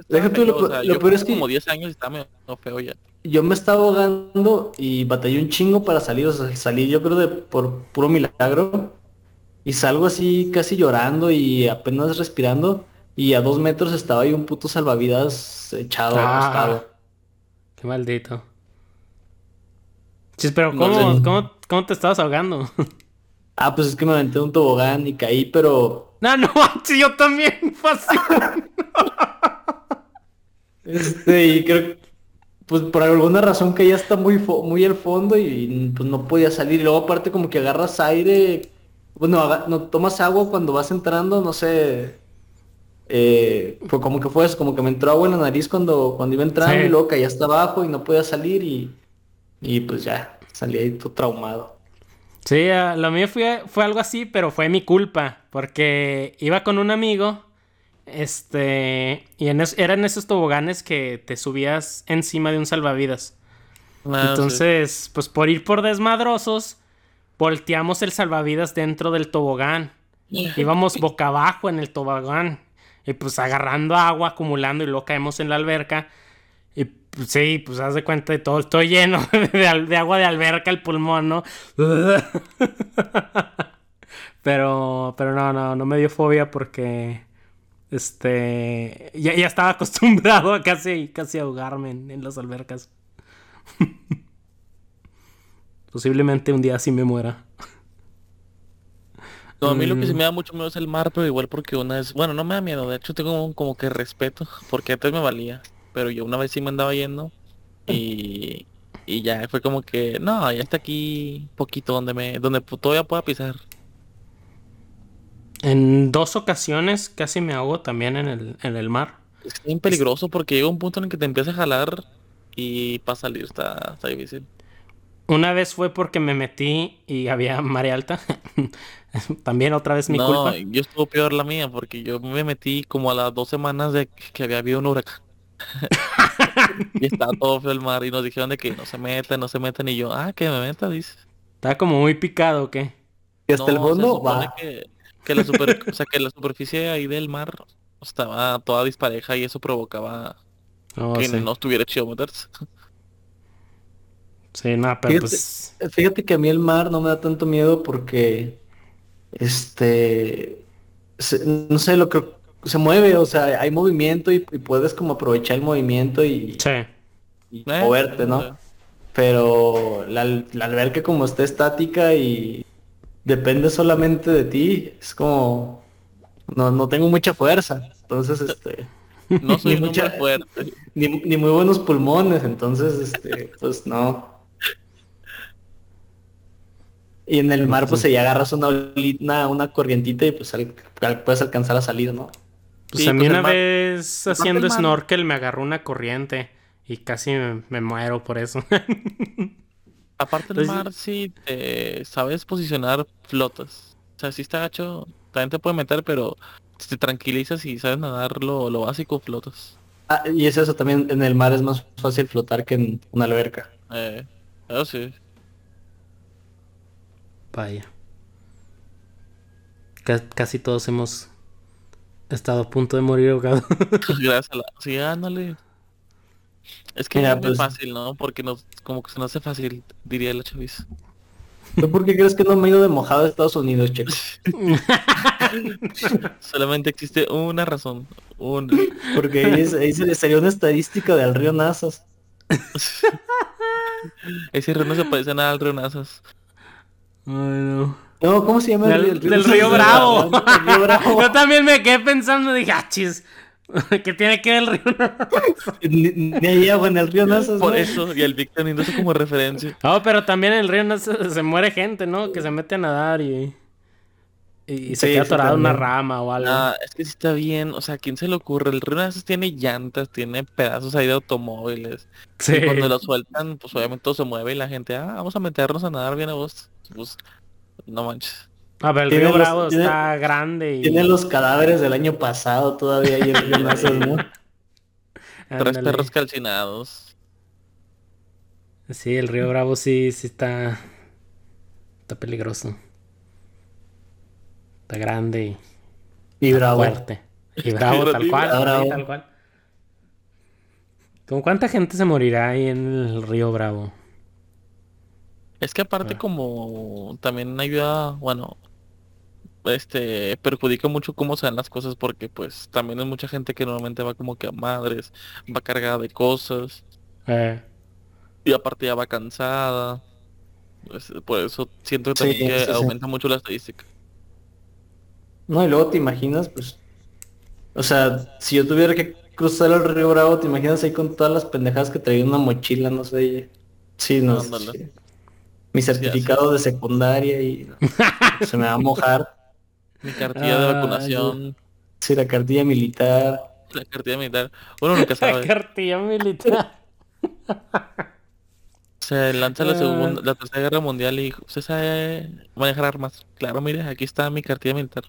[SPEAKER 2] Deja tú, lo
[SPEAKER 3] o sea,
[SPEAKER 2] peor es
[SPEAKER 3] como
[SPEAKER 2] que-
[SPEAKER 3] como 10 años y estaba medio feo ya.
[SPEAKER 2] yo me estaba ahogando y batallé un chingo para salir, o sea, salí yo creo de por puro milagro y salgo así casi llorando y apenas respirando y a dos metros estaba ahí un puto salvavidas echado,
[SPEAKER 1] Ah.
[SPEAKER 2] acostado.
[SPEAKER 1] Qué maldito. Chis, pero
[SPEAKER 2] No
[SPEAKER 1] ¿cómo,
[SPEAKER 2] sé.
[SPEAKER 1] cómo, cómo te estabas ahogando?
[SPEAKER 2] Ah, pues es que me aventé un tobogán y caí, pero
[SPEAKER 1] No, no, sí, yo también. Así.
[SPEAKER 2] este, y creo pues por alguna razón que ya está muy muy al fondo y pues no podía salir. Y luego aparte como que agarras aire, bueno, aga- no tomas agua cuando vas entrando, no sé. Eh, fue como que fue eso, como que me entró agua en la nariz cuando, cuando iba entrando
[SPEAKER 1] Sí.
[SPEAKER 2] y luego caí hasta abajo y no podía salir y, y pues ya, salí ahí todo traumado.
[SPEAKER 1] Sí, ah, lo mío fue, fue algo así, pero fue mi culpa. Porque iba con un amigo. Este. Y en es- eran esos toboganes que te subías encima de un salvavidas.
[SPEAKER 3] Ah, sí.
[SPEAKER 1] Entonces, pues por ir por desmadrosos, volteamos el salvavidas dentro del tobogán. Íbamos boca abajo en el tobogán. Y pues agarrando agua, acumulando y luego caemos en la alberca. Sí, pues haz de cuenta de todo. Estoy lleno de agua de alberca el pulmón, ¿no? Pero, pero no, no, no me dio fobia porque este ya, ya estaba acostumbrado a casi, casi ahogarme en, en las albercas. Posiblemente un día así me muera.
[SPEAKER 3] No, a mí lo que sí
[SPEAKER 1] Mm.
[SPEAKER 3] me da mucho miedo es el mar, pero igual porque una vez, bueno, no me da miedo, de hecho tengo como que respeto, porque antes me valía, pero yo una vez sí me andaba yendo y, y ya fue como que, no, ya está aquí poquito donde me, donde todavía pueda pisar.
[SPEAKER 1] En dos ocasiones casi me ahogo también en el, en el mar.
[SPEAKER 3] Es bien peligroso porque llega un punto en el que te empieza a jalar y para salir está, está difícil.
[SPEAKER 1] Una vez fue porque me metí y había marea alta. también otra vez mi
[SPEAKER 3] no,
[SPEAKER 1] culpa.
[SPEAKER 3] yo estuvo peor la mía porque yo me metí como a las dos semanas de que había habido un huracán. Y estaba todo feo el mar y nos dijeron de que no se metan, no se metan y yo, ah, que me meta, dice.
[SPEAKER 1] Estaba como muy picado, ¿o qué?
[SPEAKER 2] Y hasta el
[SPEAKER 3] No,
[SPEAKER 2] fondo va.
[SPEAKER 3] que, que la super, o sea, que la superficie ahí del mar estaba toda dispareja y eso provocaba que
[SPEAKER 1] Oh, sí.
[SPEAKER 3] no estuviera chido meterse.
[SPEAKER 1] Sí, nada, pero
[SPEAKER 2] Fíjate,
[SPEAKER 1] pues...
[SPEAKER 2] fíjate que a mí el mar no me da tanto miedo porque, este, no sé, lo que se mueve, o sea, hay movimiento y, y puedes como aprovechar el movimiento y,
[SPEAKER 1] Sí.
[SPEAKER 2] y
[SPEAKER 3] Eh,
[SPEAKER 2] moverte, ¿no? Pero la, la alberca como está estática y depende solamente de ti, es como, no, no tengo mucha fuerza, entonces, este,
[SPEAKER 3] No soy
[SPEAKER 2] Ni mucha-
[SPEAKER 3] fuerte.
[SPEAKER 2] ni, ni muy buenos pulmones, entonces, este, pues no. Y en el mar, pues ahí agarras una, una, una corrientita y pues al- al- puedes alcanzar a salir, ¿no?
[SPEAKER 1] Pues
[SPEAKER 3] Sí,
[SPEAKER 1] a mí
[SPEAKER 3] pues,
[SPEAKER 1] una
[SPEAKER 3] mar-
[SPEAKER 1] vez haciendo snorkel me agarró una corriente y casi me, me muero por eso.
[SPEAKER 3] Aparte del
[SPEAKER 1] Entonces-
[SPEAKER 3] mar, si te sabes posicionar, flotas. O sea, si está gacho, también te puede meter, pero si te tranquilizas y sabes nadar lo, lo básico, flotas.
[SPEAKER 2] Ah, y es eso también, en el mar es más fácil flotar que en una alberca.
[SPEAKER 3] Eh, eso sí.
[SPEAKER 1] Vaya. Ca- casi todos hemos estado a punto de morir ahogados.
[SPEAKER 3] Gracias a la... Sí, ándale. Es que
[SPEAKER 2] Mira,
[SPEAKER 3] es muy
[SPEAKER 2] pues-
[SPEAKER 3] fácil, ¿no? Porque nos, como que se nos hace fácil, diría la chaviza.
[SPEAKER 2] ¿Tú por qué crees que no me he ido de mojado a Estados Unidos, Checo?
[SPEAKER 3] Solamente existe una razón. Una.
[SPEAKER 2] Porque ahí, es- ahí se- sería una estadística del río Nazas.
[SPEAKER 3] Ese río no se parece nada al río Nazas.
[SPEAKER 1] Ay, no.
[SPEAKER 2] No, ¿cómo se llama el río?
[SPEAKER 1] del
[SPEAKER 2] Nazas?
[SPEAKER 1] río Bravo.
[SPEAKER 2] El río Bravo.
[SPEAKER 1] Yo también me quedé pensando, dije, ah, chis, ¿qué tiene que ver el río?
[SPEAKER 2] Ni, ni hay agua en el río Nazas,
[SPEAKER 3] Por
[SPEAKER 2] ¿no?
[SPEAKER 3] eso, y el Vic teniendo eso como referencia.
[SPEAKER 1] No, pero también en el río no se, muere gente, ¿no? Que se mete a nadar y, y se
[SPEAKER 2] Sí,
[SPEAKER 1] queda en una rama o algo.
[SPEAKER 3] Ah, es que sí está bien, o sea, ¿a quién se le ocurre? El río Nazas tiene llantas, tiene pedazos ahí de automóviles.
[SPEAKER 1] sí.
[SPEAKER 3] Y cuando lo sueltan, pues obviamente todo se mueve y la gente, ah, vamos a meternos a nadar bien a vos. Pues, no manches.
[SPEAKER 1] A ver, el
[SPEAKER 2] Tiene
[SPEAKER 1] río
[SPEAKER 2] los-
[SPEAKER 1] Bravo
[SPEAKER 2] tiene-
[SPEAKER 1] está grande y...
[SPEAKER 2] Tiene los cadáveres del año pasado todavía ahí en Nazas, ¿no?
[SPEAKER 3] Tres perros calcinados.
[SPEAKER 1] Sí, el río Bravo sí, sí está... Está peligroso. Está grande y
[SPEAKER 2] Y bravo.
[SPEAKER 1] fuerte. Y bravo, tal
[SPEAKER 3] y
[SPEAKER 1] cual.
[SPEAKER 2] bravo.
[SPEAKER 1] sí, tal cual. ¿Con cuánta gente se morirá ahí en el río Bravo?
[SPEAKER 3] Es que aparte
[SPEAKER 1] Ah.
[SPEAKER 3] como también ayuda, bueno, este, perjudica mucho cómo se dan las cosas porque pues también hay mucha gente que normalmente va como que a madres, va cargada de cosas
[SPEAKER 1] Eh,
[SPEAKER 3] y aparte ya va cansada. Pues, por eso siento
[SPEAKER 2] Sí,
[SPEAKER 3] también que
[SPEAKER 2] sí, sí.
[SPEAKER 3] aumenta mucho la estadística.
[SPEAKER 2] No, y luego te imaginas, pues... O sea, si yo tuviera que cruzar el río Bravo, te imaginas ahí con todas las pendejadas que traía en una mochila, no sé. Sí, no
[SPEAKER 3] Ándale.
[SPEAKER 2] Mi certificado de secundaria y... se me va a mojar.
[SPEAKER 3] Mi cartilla de
[SPEAKER 1] Ah,
[SPEAKER 3] vacunación,
[SPEAKER 2] Sí, la cartilla militar.
[SPEAKER 3] la cartilla militar, uno nunca
[SPEAKER 1] la
[SPEAKER 3] sabe.
[SPEAKER 1] cartilla militar.
[SPEAKER 3] Se lanza la
[SPEAKER 1] Ah.
[SPEAKER 3] segunda, la tercera guerra mundial y usted sabe manejar armas. Claro, mire, aquí está mi cartilla militar.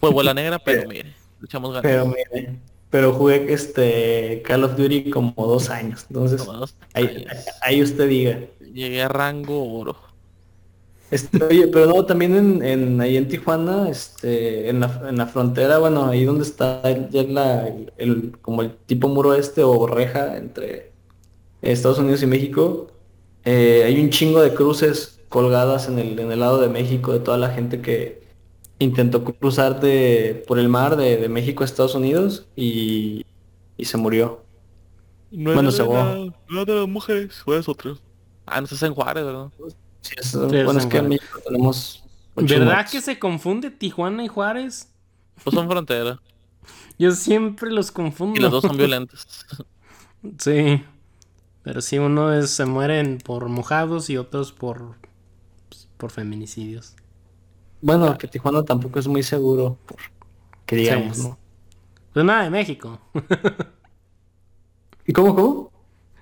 [SPEAKER 3] Fue bola negra, pero mire, echamos ganas.
[SPEAKER 2] Pero mire, pero jugué este Call of Duty como dos años. Entonces,
[SPEAKER 3] Como dos
[SPEAKER 2] ahí,
[SPEAKER 3] años.
[SPEAKER 2] ahí usted diga.
[SPEAKER 3] Llegué a rango oro.
[SPEAKER 2] Este, oye, pero no, también en, en ahí en Tijuana, este, en la, en la frontera, bueno, ahí donde está ya la, el, como el tipo muro este o reja entre Estados Unidos y México, eh, hay un chingo de cruces colgadas en el, en el lado de México de toda la gente que intentó cruzar de, por el mar de, de México a Estados Unidos y, y se murió.
[SPEAKER 3] No
[SPEAKER 2] Bueno, se
[SPEAKER 3] la- no era de las mujeres, fue es otro. Ah, no estás en Juárez, ¿verdad?
[SPEAKER 2] Sí, es-
[SPEAKER 1] Sí,
[SPEAKER 2] bueno,
[SPEAKER 1] es
[SPEAKER 2] es que en. México tenemos muchos
[SPEAKER 1] ¿Verdad
[SPEAKER 2] muertos.
[SPEAKER 1] que se confunde Tijuana y Juárez?
[SPEAKER 3] Pues son frontera.
[SPEAKER 1] Yo siempre los confundo.
[SPEAKER 3] Y los dos son violentos.
[SPEAKER 1] Sí. Pero sí, uno es, se mueren por mojados y otros por, pues, por feminicidios.
[SPEAKER 2] Bueno, que Tijuana tampoco es muy seguro, por, que digamos,
[SPEAKER 1] Sí.
[SPEAKER 2] ¿no?
[SPEAKER 1] Pues nada de México.
[SPEAKER 2] ¿Y cómo, cómo?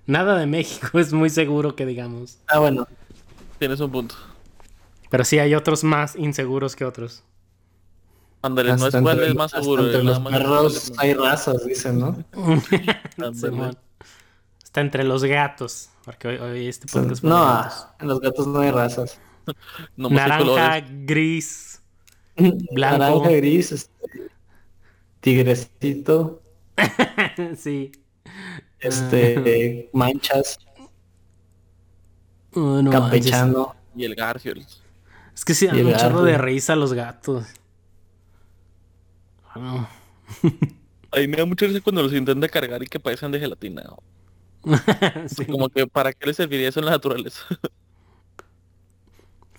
[SPEAKER 1] Nada de México es muy seguro que digamos.
[SPEAKER 2] Ah, bueno.
[SPEAKER 3] Tienes un punto.
[SPEAKER 1] Pero sí hay otros más inseguros que otros.
[SPEAKER 3] Ándale, no es cuál
[SPEAKER 2] entre-
[SPEAKER 3] es más seguro.
[SPEAKER 2] Entre los perros hay razas, dicen, ¿no?
[SPEAKER 1] Está entre los gatos. Porque hoy, hoy este podcast
[SPEAKER 2] No,
[SPEAKER 1] gatos.
[SPEAKER 2] en los gatos no hay razas.
[SPEAKER 3] Hay
[SPEAKER 1] Naranja, gris. Blanco.
[SPEAKER 2] Naranja, gris, este, tigrecito,
[SPEAKER 1] sí.
[SPEAKER 2] este, manchas,
[SPEAKER 1] Oh, no manches.
[SPEAKER 2] campechano.
[SPEAKER 3] Y el Garfield.
[SPEAKER 1] Es que sí dan un chorro de risa los gatos. No.
[SPEAKER 3] Ahí me da mucha risa cuando los intenta cargar y que parecen de gelatina.
[SPEAKER 1] Sí,
[SPEAKER 3] Como que para qué les serviría eso en la naturaleza.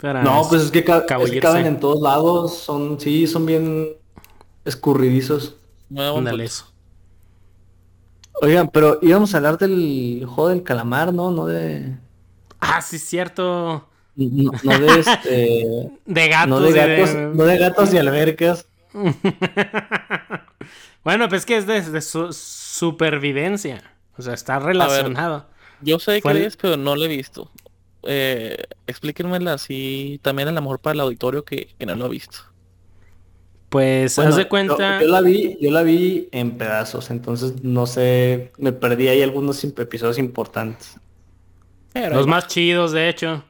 [SPEAKER 1] Para-
[SPEAKER 2] No, pues es que, ca- es que
[SPEAKER 1] Cabullirse.
[SPEAKER 2] caben en todos lados, son, sí, son bien escurridizos.
[SPEAKER 1] Ándale eso.
[SPEAKER 2] Oigan, pero íbamos a hablar del juego del calamar, ¿no? No de...
[SPEAKER 1] Ah, sí, es cierto.
[SPEAKER 2] No, no de este.
[SPEAKER 1] De gatos.
[SPEAKER 2] No de
[SPEAKER 1] y
[SPEAKER 2] gatos, no de gatos y albercas.
[SPEAKER 1] bueno, pues que es de, de su- supervivencia. O sea, está relacionado.
[SPEAKER 3] Yo sé
[SPEAKER 1] Fue
[SPEAKER 3] que es, pero no lo he visto. Eh, explíquenmela así, también a lo mejor para el auditorio que, que no lo ha visto.
[SPEAKER 1] Pues
[SPEAKER 2] Bueno,
[SPEAKER 1] haz de cuenta.
[SPEAKER 2] Yo, la vi, yo la vi en pedazos, entonces no sé, me perdí ahí algunos episodios importantes.
[SPEAKER 3] Pero
[SPEAKER 1] Los más chidos, de hecho.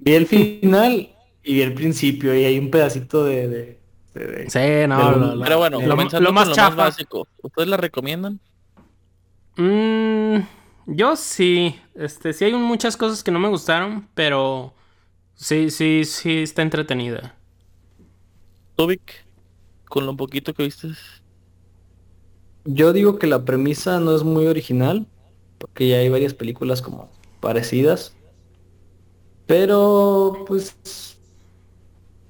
[SPEAKER 2] Vi el final y vi el principio y hay un pedacito de... de- de- de-
[SPEAKER 1] Sí, no.
[SPEAKER 2] de
[SPEAKER 1] lo-
[SPEAKER 2] lo-
[SPEAKER 1] lo-
[SPEAKER 3] Pero bueno,
[SPEAKER 1] lo, más chafa.
[SPEAKER 3] más básico. ¿Ustedes la recomiendan?
[SPEAKER 1] Mm, yo sí. Este, sí hay muchas cosas que no me gustaron, pero sí, sí, sí está entretenida.
[SPEAKER 3] Tobic, con lo poquito que viste.
[SPEAKER 2] Yo digo que la premisa no es muy original, porque ya hay varias películas como parecidas. Pero pues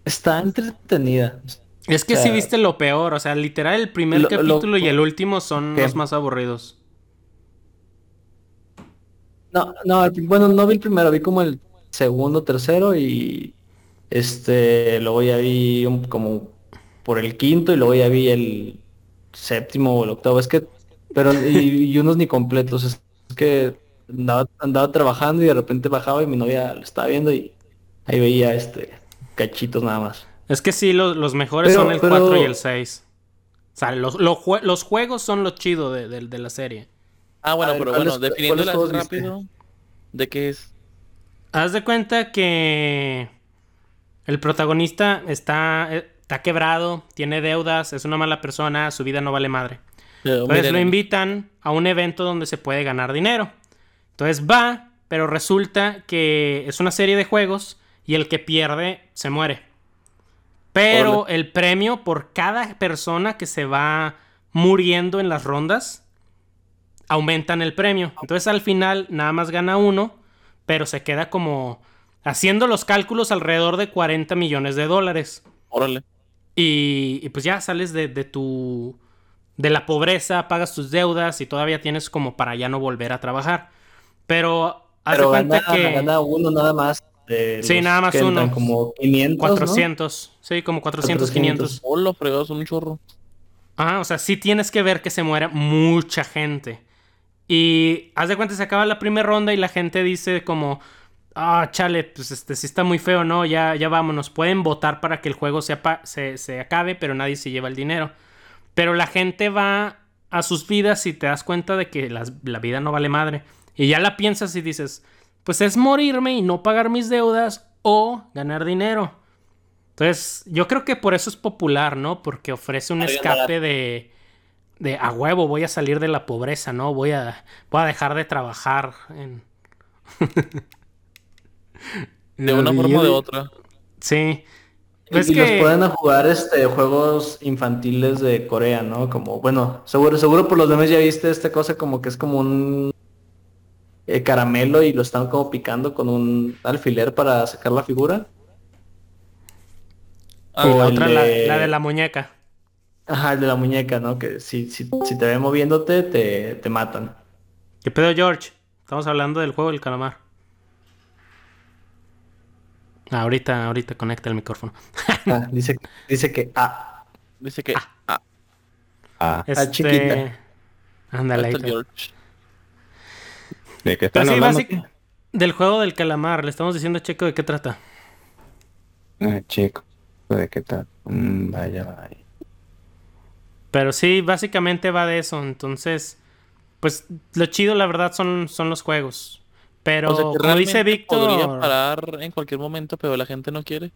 [SPEAKER 2] está entretenida.
[SPEAKER 1] Es que
[SPEAKER 2] O
[SPEAKER 1] sí
[SPEAKER 2] sea,
[SPEAKER 1] viste lo peor, o sea, literal el primer
[SPEAKER 2] lo- lo-
[SPEAKER 1] capítulo y el último son
[SPEAKER 2] ¿Qué?
[SPEAKER 1] los más aburridos.
[SPEAKER 2] No, no, bueno, no vi el primero, vi como el segundo, tercero y este, luego ya vi un- como por el quinto y luego ya vi el séptimo o el octavo. Es que, pero y, y unos ni completos. Es que andaba, andaba trabajando y de repente bajaba y mi novia lo estaba viendo y ahí veía este cachitos nada más.
[SPEAKER 1] Es que sí, los, los mejores
[SPEAKER 2] Pero-
[SPEAKER 1] son el
[SPEAKER 2] pero-
[SPEAKER 1] 4 y el 6. O sea, los, los los juegos son lo chido de, de- de la serie.
[SPEAKER 3] Ah, bueno,
[SPEAKER 2] ver,
[SPEAKER 3] pero
[SPEAKER 2] ¿cuáles-
[SPEAKER 3] bueno, definiéndola
[SPEAKER 2] cuáles
[SPEAKER 3] así
[SPEAKER 2] juegos viste?
[SPEAKER 3] rápido. ¿De qué es?
[SPEAKER 1] Haz de cuenta que el protagonista está, está quebrado, tiene deudas, es una mala persona, su vida no vale madre.
[SPEAKER 3] Pero
[SPEAKER 1] Entonces
[SPEAKER 3] miren,
[SPEAKER 1] lo invitan a un evento donde se puede ganar dinero. Entonces va, pero resulta que es una serie de juegos y el que pierde se muere. Pero el premio por cada persona que se va muriendo en las rondas aumentan el premio. Entonces al final nada más gana uno, pero se queda como haciendo los cálculos alrededor de 40 millones de dólares.
[SPEAKER 3] Órale.
[SPEAKER 1] Y, y pues ya sales de, de tu. de la pobreza, pagas tus deudas y todavía tienes como para ya no volver a trabajar. Pero haz de
[SPEAKER 2] Pero
[SPEAKER 1] cuenta
[SPEAKER 2] gana,
[SPEAKER 1] que.
[SPEAKER 2] gana uno nada más. de
[SPEAKER 1] Sí, nada más uno.
[SPEAKER 2] Como 500, ¿no?
[SPEAKER 1] 400. Sí, como 400, 500.
[SPEAKER 2] 400.
[SPEAKER 3] Hola, fregados, un chorro.
[SPEAKER 1] Ajá, o sea, sí tienes que ver que se muere mucha gente. Y haz de cuenta, se acaba la primera ronda y la gente dice como, ah, chale, pues este sí está muy feo, ¿no? Ya, ya vámonos. Pueden votar para que el juego se, se, se acabe, pero nadie se lleva el dinero. Pero la gente va a sus vidas y te das cuenta de que las- la vida no vale madre. Y ya la piensas y dices, pues es morirme y no pagar mis deudas o ganar dinero. Entonces, yo creo que por eso es popular, ¿no? Porque ofrece un escape de, de a huevo, voy a salir de la pobreza, ¿no? Voy a, voy a dejar de trabajar en...
[SPEAKER 3] De una forma o de otra.
[SPEAKER 1] Sí.
[SPEAKER 2] Y,
[SPEAKER 1] Pues
[SPEAKER 2] y los pueden a jugar este juegos infantiles de Corea, ¿no? Como, bueno, seguro, seguro por los demás ya viste esta cosa como que es como un eh, caramelo y lo están como picando con un alfiler para sacar la figura.
[SPEAKER 3] Ah,
[SPEAKER 2] o
[SPEAKER 1] la otra, la
[SPEAKER 2] de
[SPEAKER 1] la muñeca.
[SPEAKER 2] Ajá, el de la muñeca, ¿no? Que si, si, si te ven moviéndote, te, te matan.
[SPEAKER 1] ¿Qué pedo, George? Estamos hablando del juego del calamar. Ah, ahorita, ahorita conecta el micrófono.
[SPEAKER 2] Ah, dice, dice que, ah,
[SPEAKER 3] Dice que... Ah,
[SPEAKER 4] Ah,
[SPEAKER 1] Este...
[SPEAKER 2] chiquita.
[SPEAKER 1] Ándale.
[SPEAKER 3] George.
[SPEAKER 4] ¿de qué
[SPEAKER 1] Pero
[SPEAKER 4] están hablando?
[SPEAKER 1] Del juego del calamar. Le estamos diciendo a Checo de qué trata.
[SPEAKER 4] Ah, chico, ¿de qué tal? Mm, vaya, vaya.
[SPEAKER 1] Pero sí, básicamente va de eso. Entonces, pues lo chido, la verdad, son, son los juegos. Pero
[SPEAKER 3] O sea, que
[SPEAKER 1] como dice
[SPEAKER 3] realmente Podría
[SPEAKER 1] Víctor,
[SPEAKER 3] parar en cualquier momento, pero la gente no quiere.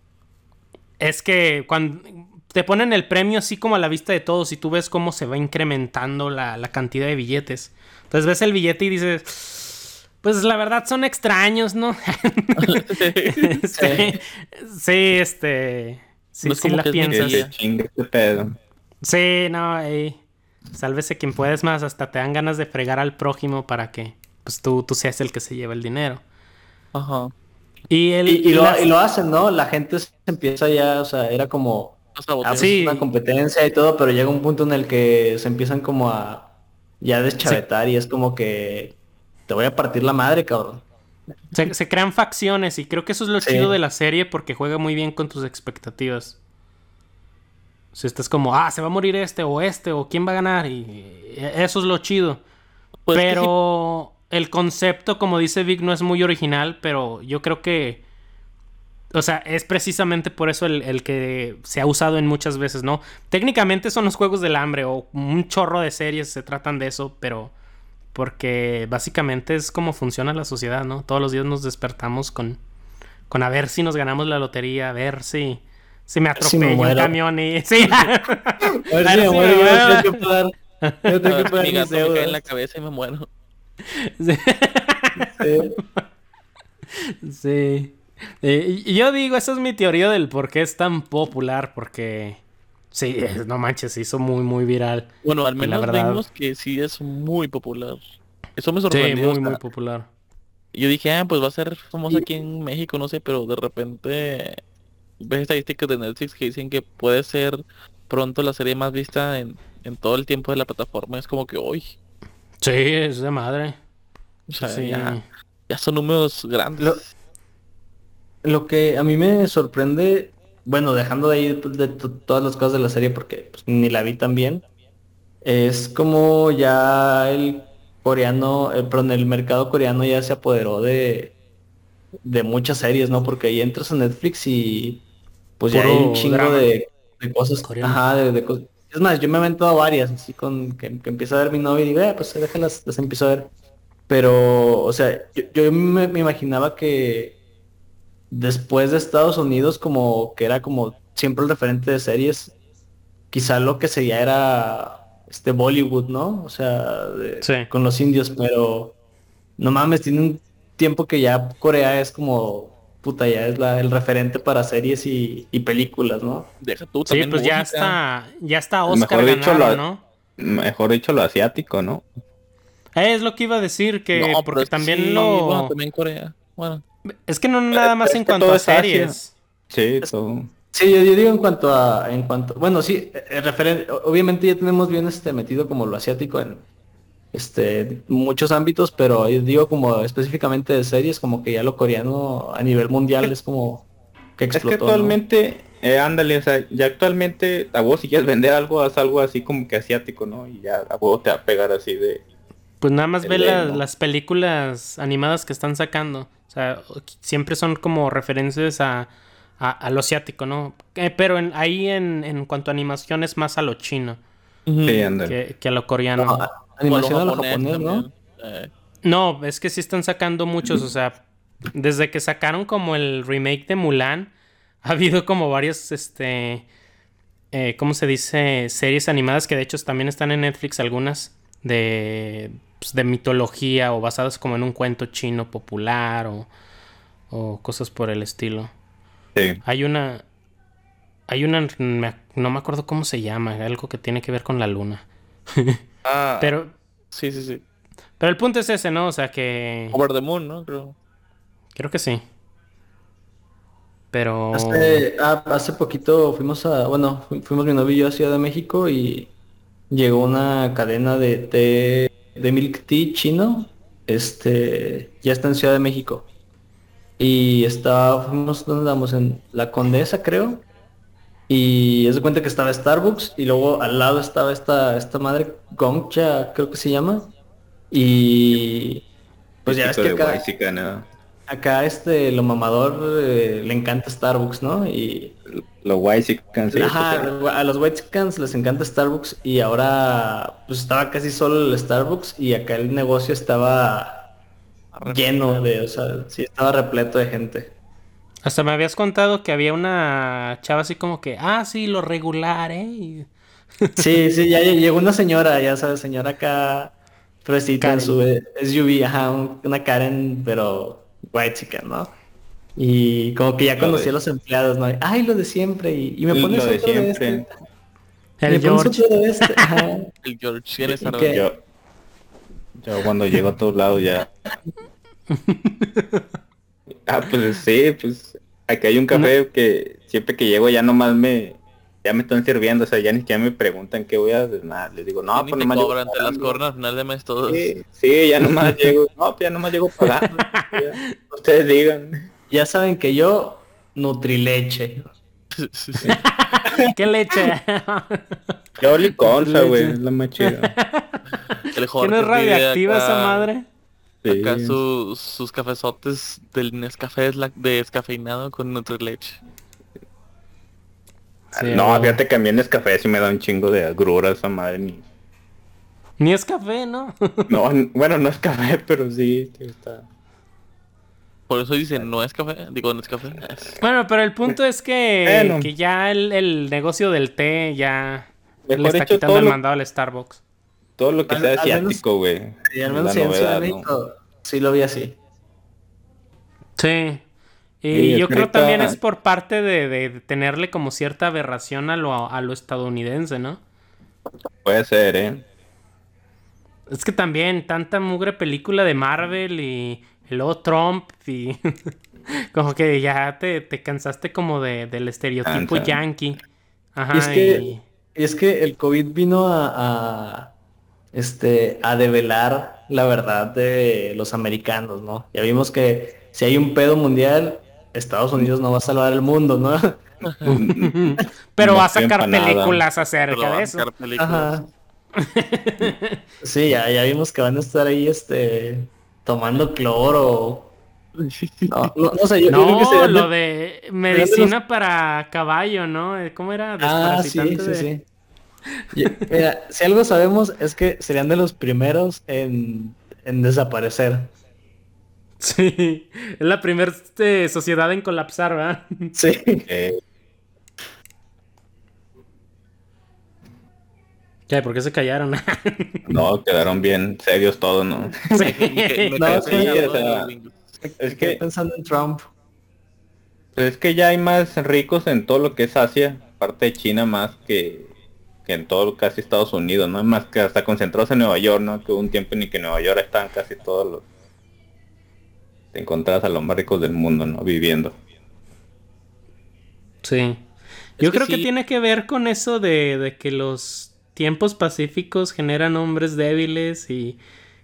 [SPEAKER 1] es que cuando te ponen el premio así como a la vista de todos y tú ves cómo se va incrementando la, la cantidad de billetes. Entonces ves el billete y dices, pues la verdad son extraños, ¿no? sí, sí, este... Sí,
[SPEAKER 3] No es
[SPEAKER 1] sí
[SPEAKER 3] como
[SPEAKER 1] la
[SPEAKER 3] que
[SPEAKER 1] piensas.
[SPEAKER 4] pedo.
[SPEAKER 1] Sí, no, ey. Sálvese quien puedes más, hasta te dan ganas de fregar al prójimo para que pues tú, tú seas el que se lleva el dinero.
[SPEAKER 3] Ajá.
[SPEAKER 1] Y el
[SPEAKER 2] Y, y lo,
[SPEAKER 1] las-
[SPEAKER 2] y lo hacen, ¿no? La gente se empieza ya, o sea, era como ah,
[SPEAKER 1] Sí.
[SPEAKER 2] una competencia y todo, pero llega un punto en el que se empiezan como a ya deschavetar y es como que te voy a partir la madre, cabrón.
[SPEAKER 1] Se, se crean facciones y creo que eso es lo
[SPEAKER 2] Sí.
[SPEAKER 1] chido de la serie porque juega muy bien con tus expectativas. Si estás como, ah, se va a morir este o este o quién va a ganar y eso es lo chido.
[SPEAKER 3] Pues
[SPEAKER 1] pero el concepto, como dice Vic, no es muy original, pero yo creo que... O sea, es precisamente por eso el, el que se ha usado en muchas veces, ¿no? Técnicamente son los Juegos del Hambre o un chorro de series se tratan de eso, pero... Porque básicamente es como funciona la sociedad, ¿no? Todos los días nos despertamos con, con a ver si nos ganamos la lotería, a ver si, si me
[SPEAKER 2] Si me
[SPEAKER 1] atropella un
[SPEAKER 2] muero.
[SPEAKER 1] camión y... Sí.
[SPEAKER 2] A ver si me
[SPEAKER 1] si
[SPEAKER 2] muero, yo tengo que pagar. Yo tengo que
[SPEAKER 3] si
[SPEAKER 2] pagar
[SPEAKER 3] mi
[SPEAKER 2] mis
[SPEAKER 3] gato me cae en la cabeza y me muero.
[SPEAKER 1] Sí.
[SPEAKER 2] Sí.
[SPEAKER 1] Sí. Eh, y yo digo, esa es mi teoría del por qué es tan popular, porque... Sí, es- no manches, se hizo muy, muy viral.
[SPEAKER 3] Bueno, al
[SPEAKER 1] la
[SPEAKER 3] menos
[SPEAKER 1] verdad-
[SPEAKER 3] vimos que sí es muy popular. Eso me
[SPEAKER 1] Sí,
[SPEAKER 3] sorprendió.
[SPEAKER 1] muy,
[SPEAKER 3] o sea,
[SPEAKER 1] muy popular.
[SPEAKER 3] Yo dije, ah, pues va a ser famoso aquí en México, no sé, pero de repente ves estadísticas de Netflix que dicen que puede ser pronto la serie más vista en, en todo el tiempo de la plataforma. Es como que hoy,
[SPEAKER 1] Sí, es de madre.
[SPEAKER 3] o sea,
[SPEAKER 1] Sí.
[SPEAKER 3] ya, ya son números grandes.
[SPEAKER 2] Lo- Lo que a mí me sorprende, bueno, dejando de ahí de to- todas las cosas de la serie porque pues, ni la vi tan bien, es como ya el coreano, eh, perdón, el mercado coreano ya se apoderó de, de muchas series, ¿no? Porque ahí entras a Netflix y pues ya hay un chingo
[SPEAKER 1] drama.
[SPEAKER 2] de, de cosas. Ajá, de, de cosas. Es más, yo me he aventado varias, así con que, que empieza a ver mi novia y digo, eh, pues déjalas, las empiezo a ver. Pero, o sea, yo, yo me, me imaginaba que después de Estados Unidos, como que era como siempre el referente de series, quizá lo que seguía era este Bollywood, ¿no? O sea, de-
[SPEAKER 1] Sí.
[SPEAKER 2] con los indios, pero no mames, tiene un tiempo que ya Corea es como, puta, ya es la, el referente para series y, y películas, ¿no?
[SPEAKER 3] Deja tú
[SPEAKER 1] Sí,
[SPEAKER 3] también
[SPEAKER 1] pues ya está, ya está Oscar
[SPEAKER 4] Mejor dicho,
[SPEAKER 1] ganado,
[SPEAKER 4] lo-
[SPEAKER 1] ¿no?
[SPEAKER 4] Mejor dicho, lo asiático, ¿no?
[SPEAKER 1] Eh, Es lo que iba a decir, que
[SPEAKER 3] No, pero
[SPEAKER 1] porque
[SPEAKER 3] es que
[SPEAKER 1] también
[SPEAKER 3] sí,
[SPEAKER 1] lo...
[SPEAKER 3] bueno, también Corea. Bueno,
[SPEAKER 1] Es que no nada más
[SPEAKER 4] es
[SPEAKER 1] en cuanto a series.
[SPEAKER 4] Sí, todo.
[SPEAKER 2] Sí, yo, yo digo en cuanto a, en cuanto, bueno, sí, el referente, obviamente ya tenemos bien este metido como lo asiático en este muchos ámbitos, pero yo digo como específicamente de series, como que ya lo coreano a nivel mundial es como que
[SPEAKER 4] Es
[SPEAKER 2] explotó.
[SPEAKER 4] que
[SPEAKER 2] ¿no?
[SPEAKER 4] actualmente, eh, ándale, o sea, ya actualmente a vos si quieres vender algo, haz algo así como que asiático, ¿no? Y ya a vos te va a pegar así de...
[SPEAKER 1] Pues nada más ve la-
[SPEAKER 4] ¿no?
[SPEAKER 1] las películas animadas que están sacando. O sea, siempre son como referencias a, a, a lo asiático, ¿no? Eh, pero en- ahí en, en cuanto a animación es más a lo chino
[SPEAKER 4] Sí,
[SPEAKER 1] que, que a lo coreano.
[SPEAKER 2] No, animación a lo japonés, ¿no?
[SPEAKER 3] Eh,
[SPEAKER 1] es que sí están sacando muchos. O sea, desde que sacaron como el remake de Mulan, ha habido como varios, este... eh, ¿Cómo se dice? Series animadas que de hecho también están en Netflix algunas de, pues, de mitología o basadas como en un cuento chino popular o, o cosas por el estilo.
[SPEAKER 4] Sí.
[SPEAKER 1] Hay una. Hay una. No me acuerdo cómo se llama. Algo que tiene que ver con la luna.
[SPEAKER 3] ah,
[SPEAKER 1] Pero.
[SPEAKER 3] sí, sí, sí.
[SPEAKER 1] Pero el punto es ese, ¿no? O sea que.
[SPEAKER 3] Over the Moon, ¿no? Creo.
[SPEAKER 1] Creo que sí. Pero.
[SPEAKER 2] Hace, ah, hace poquito fuimos a, bueno, fu- fuimos mi novio y yo a Ciudad de México y llegó una cadena de té, de milk tea chino, este, ya está en Ciudad de México. Y estaba, fuimos, ¿dónde andamos? En La Condesa, creo. Y es de cuenta que estaba Starbucks y luego al lado estaba esta, esta madre Gongcha, creo que se llama. Y pues ya es que acá,
[SPEAKER 4] Huaysica, ¿no?
[SPEAKER 2] acá este, lo mamador eh, le encanta Starbucks, ¿no? Y
[SPEAKER 4] Lo Huaysican, sí.
[SPEAKER 2] Ajá, a los Whitesicans les encanta Starbucks y ahora pues estaba casi solo el Starbucks y acá el negocio estaba lleno de, o sea, sí estaba repleto de gente.
[SPEAKER 1] Hasta me habías contado que había una chava así como que. Ah, sí, lo regular, ¿eh? Y-
[SPEAKER 2] Sí, sí, ya lle- llegó una señora, ya sabes, señora acá fresita en su SUV, ajá, un- una Karen, pero Whitezican, ¿no? Y como que ya
[SPEAKER 4] Lo
[SPEAKER 2] conocí
[SPEAKER 4] de-
[SPEAKER 2] a los empleados, ¿no? Ay, lo de siempre, y, y me
[SPEAKER 4] Lo
[SPEAKER 2] pones
[SPEAKER 4] de
[SPEAKER 2] otro de
[SPEAKER 4] siempre.
[SPEAKER 2] este.
[SPEAKER 1] El
[SPEAKER 2] me pones
[SPEAKER 1] George.
[SPEAKER 2] de este, ajá.
[SPEAKER 3] El George.
[SPEAKER 4] Yo, yo cuando llego a todos lados ya. Ah, pues sí, pues aquí hay un café que siempre que llego ya nomás me, ya me están sirviendo, o sea, ya ni siquiera me preguntan qué voy a hacer, nada, les digo, no,
[SPEAKER 3] No,
[SPEAKER 4] pues nomás llego
[SPEAKER 3] cobran, te las
[SPEAKER 4] pagando".
[SPEAKER 3] cobran al final de mes todos.
[SPEAKER 4] Sí, sí, ya nomás llego, no, pues ya nomás llego pagando. ya, ustedes digan.
[SPEAKER 2] Ya saben que yo nutrileche.
[SPEAKER 1] ¿Qué leche?
[SPEAKER 4] Yo liconza, güey, es la más chida.
[SPEAKER 3] El
[SPEAKER 1] ¿Que
[SPEAKER 3] Jorge
[SPEAKER 1] no es radioactiva esa madre?
[SPEAKER 4] Sí.
[SPEAKER 3] Acá sus, sus cafezotes del Nescafé es la- descafeinado con Nutrileche.
[SPEAKER 1] Sí,
[SPEAKER 4] no, fíjate que a mí en Nescafé sí me da un chingo de agrura esa madre. Ni...
[SPEAKER 1] Ni es café, ¿no?
[SPEAKER 4] No, bueno, no es café, pero sí, está.
[SPEAKER 3] Por eso dicen, no es café. Digo, no es café.
[SPEAKER 1] Bueno, pero el punto es que,
[SPEAKER 4] Bueno.
[SPEAKER 1] que ya el, el negocio del té ya le está quitando
[SPEAKER 4] todo
[SPEAKER 1] el
[SPEAKER 4] lo-
[SPEAKER 1] mandado al Starbucks.
[SPEAKER 4] Todo lo que
[SPEAKER 2] Al-
[SPEAKER 4] sea asiático, güey.
[SPEAKER 2] Sí lo vi así.
[SPEAKER 1] Sí. Y
[SPEAKER 4] Sí,
[SPEAKER 1] yo creo también es por parte de, de tenerle como cierta aberración a lo, a lo estadounidense, ¿no?
[SPEAKER 4] Puede ser, ¿eh?
[SPEAKER 1] Es que también tanta mugre película de Marvel y, y luego Trump y como que ya te, te cansaste como de, del estereotipo
[SPEAKER 4] Cansa.
[SPEAKER 1] yankee. Ajá,
[SPEAKER 2] Y es que,
[SPEAKER 1] y-
[SPEAKER 2] y es que el COVID vino a, a, este, a develar la verdad de los americanos, ¿no? Ya vimos que si hay un pedo mundial, Estados Unidos no va a salvar el mundo, ¿no?
[SPEAKER 1] Pero
[SPEAKER 4] No
[SPEAKER 1] va a sacar películas acerca de
[SPEAKER 3] a
[SPEAKER 1] eso.
[SPEAKER 3] sacar películas.
[SPEAKER 2] Ajá. Sí, ya, ya vimos que van a estar ahí, este, tomando cloro. No, no, no sé, yo, yo creo que
[SPEAKER 1] No,
[SPEAKER 2] de-
[SPEAKER 1] lo de medicina para caballo, ¿no? ¿Cómo era?
[SPEAKER 2] Ah, sí, sí,
[SPEAKER 1] de-
[SPEAKER 2] sí. Mira, si algo sabemos es que serían de los primeros en, en desaparecer.
[SPEAKER 1] Sí, es la primera sociedad en colapsar, ¿verdad?
[SPEAKER 2] Sí.
[SPEAKER 1] ¿Qué? ¿Por qué se callaron?
[SPEAKER 4] no, quedaron bien serios todos, ¿no?
[SPEAKER 1] Sí.
[SPEAKER 3] Me-
[SPEAKER 2] No,
[SPEAKER 4] o sea. Es
[SPEAKER 2] Estoy
[SPEAKER 4] que,
[SPEAKER 2] pensando en Trump.
[SPEAKER 4] pues es que ya hay más ricos en todo lo que es Asia, aparte de China más que, que en todo casi Estados Unidos, ¿no? Más que hasta concentrados en Nueva York, ¿no? Que hubo un tiempo en el que en Nueva York estaban casi todos los... Te encontrabas a los más ricos del mundo, ¿no? Viviendo.
[SPEAKER 1] Sí. Yo
[SPEAKER 3] que
[SPEAKER 1] creo que
[SPEAKER 3] sí.
[SPEAKER 1] tiene que ver con eso de, de que los tiempos pacíficos generan hombres débiles y...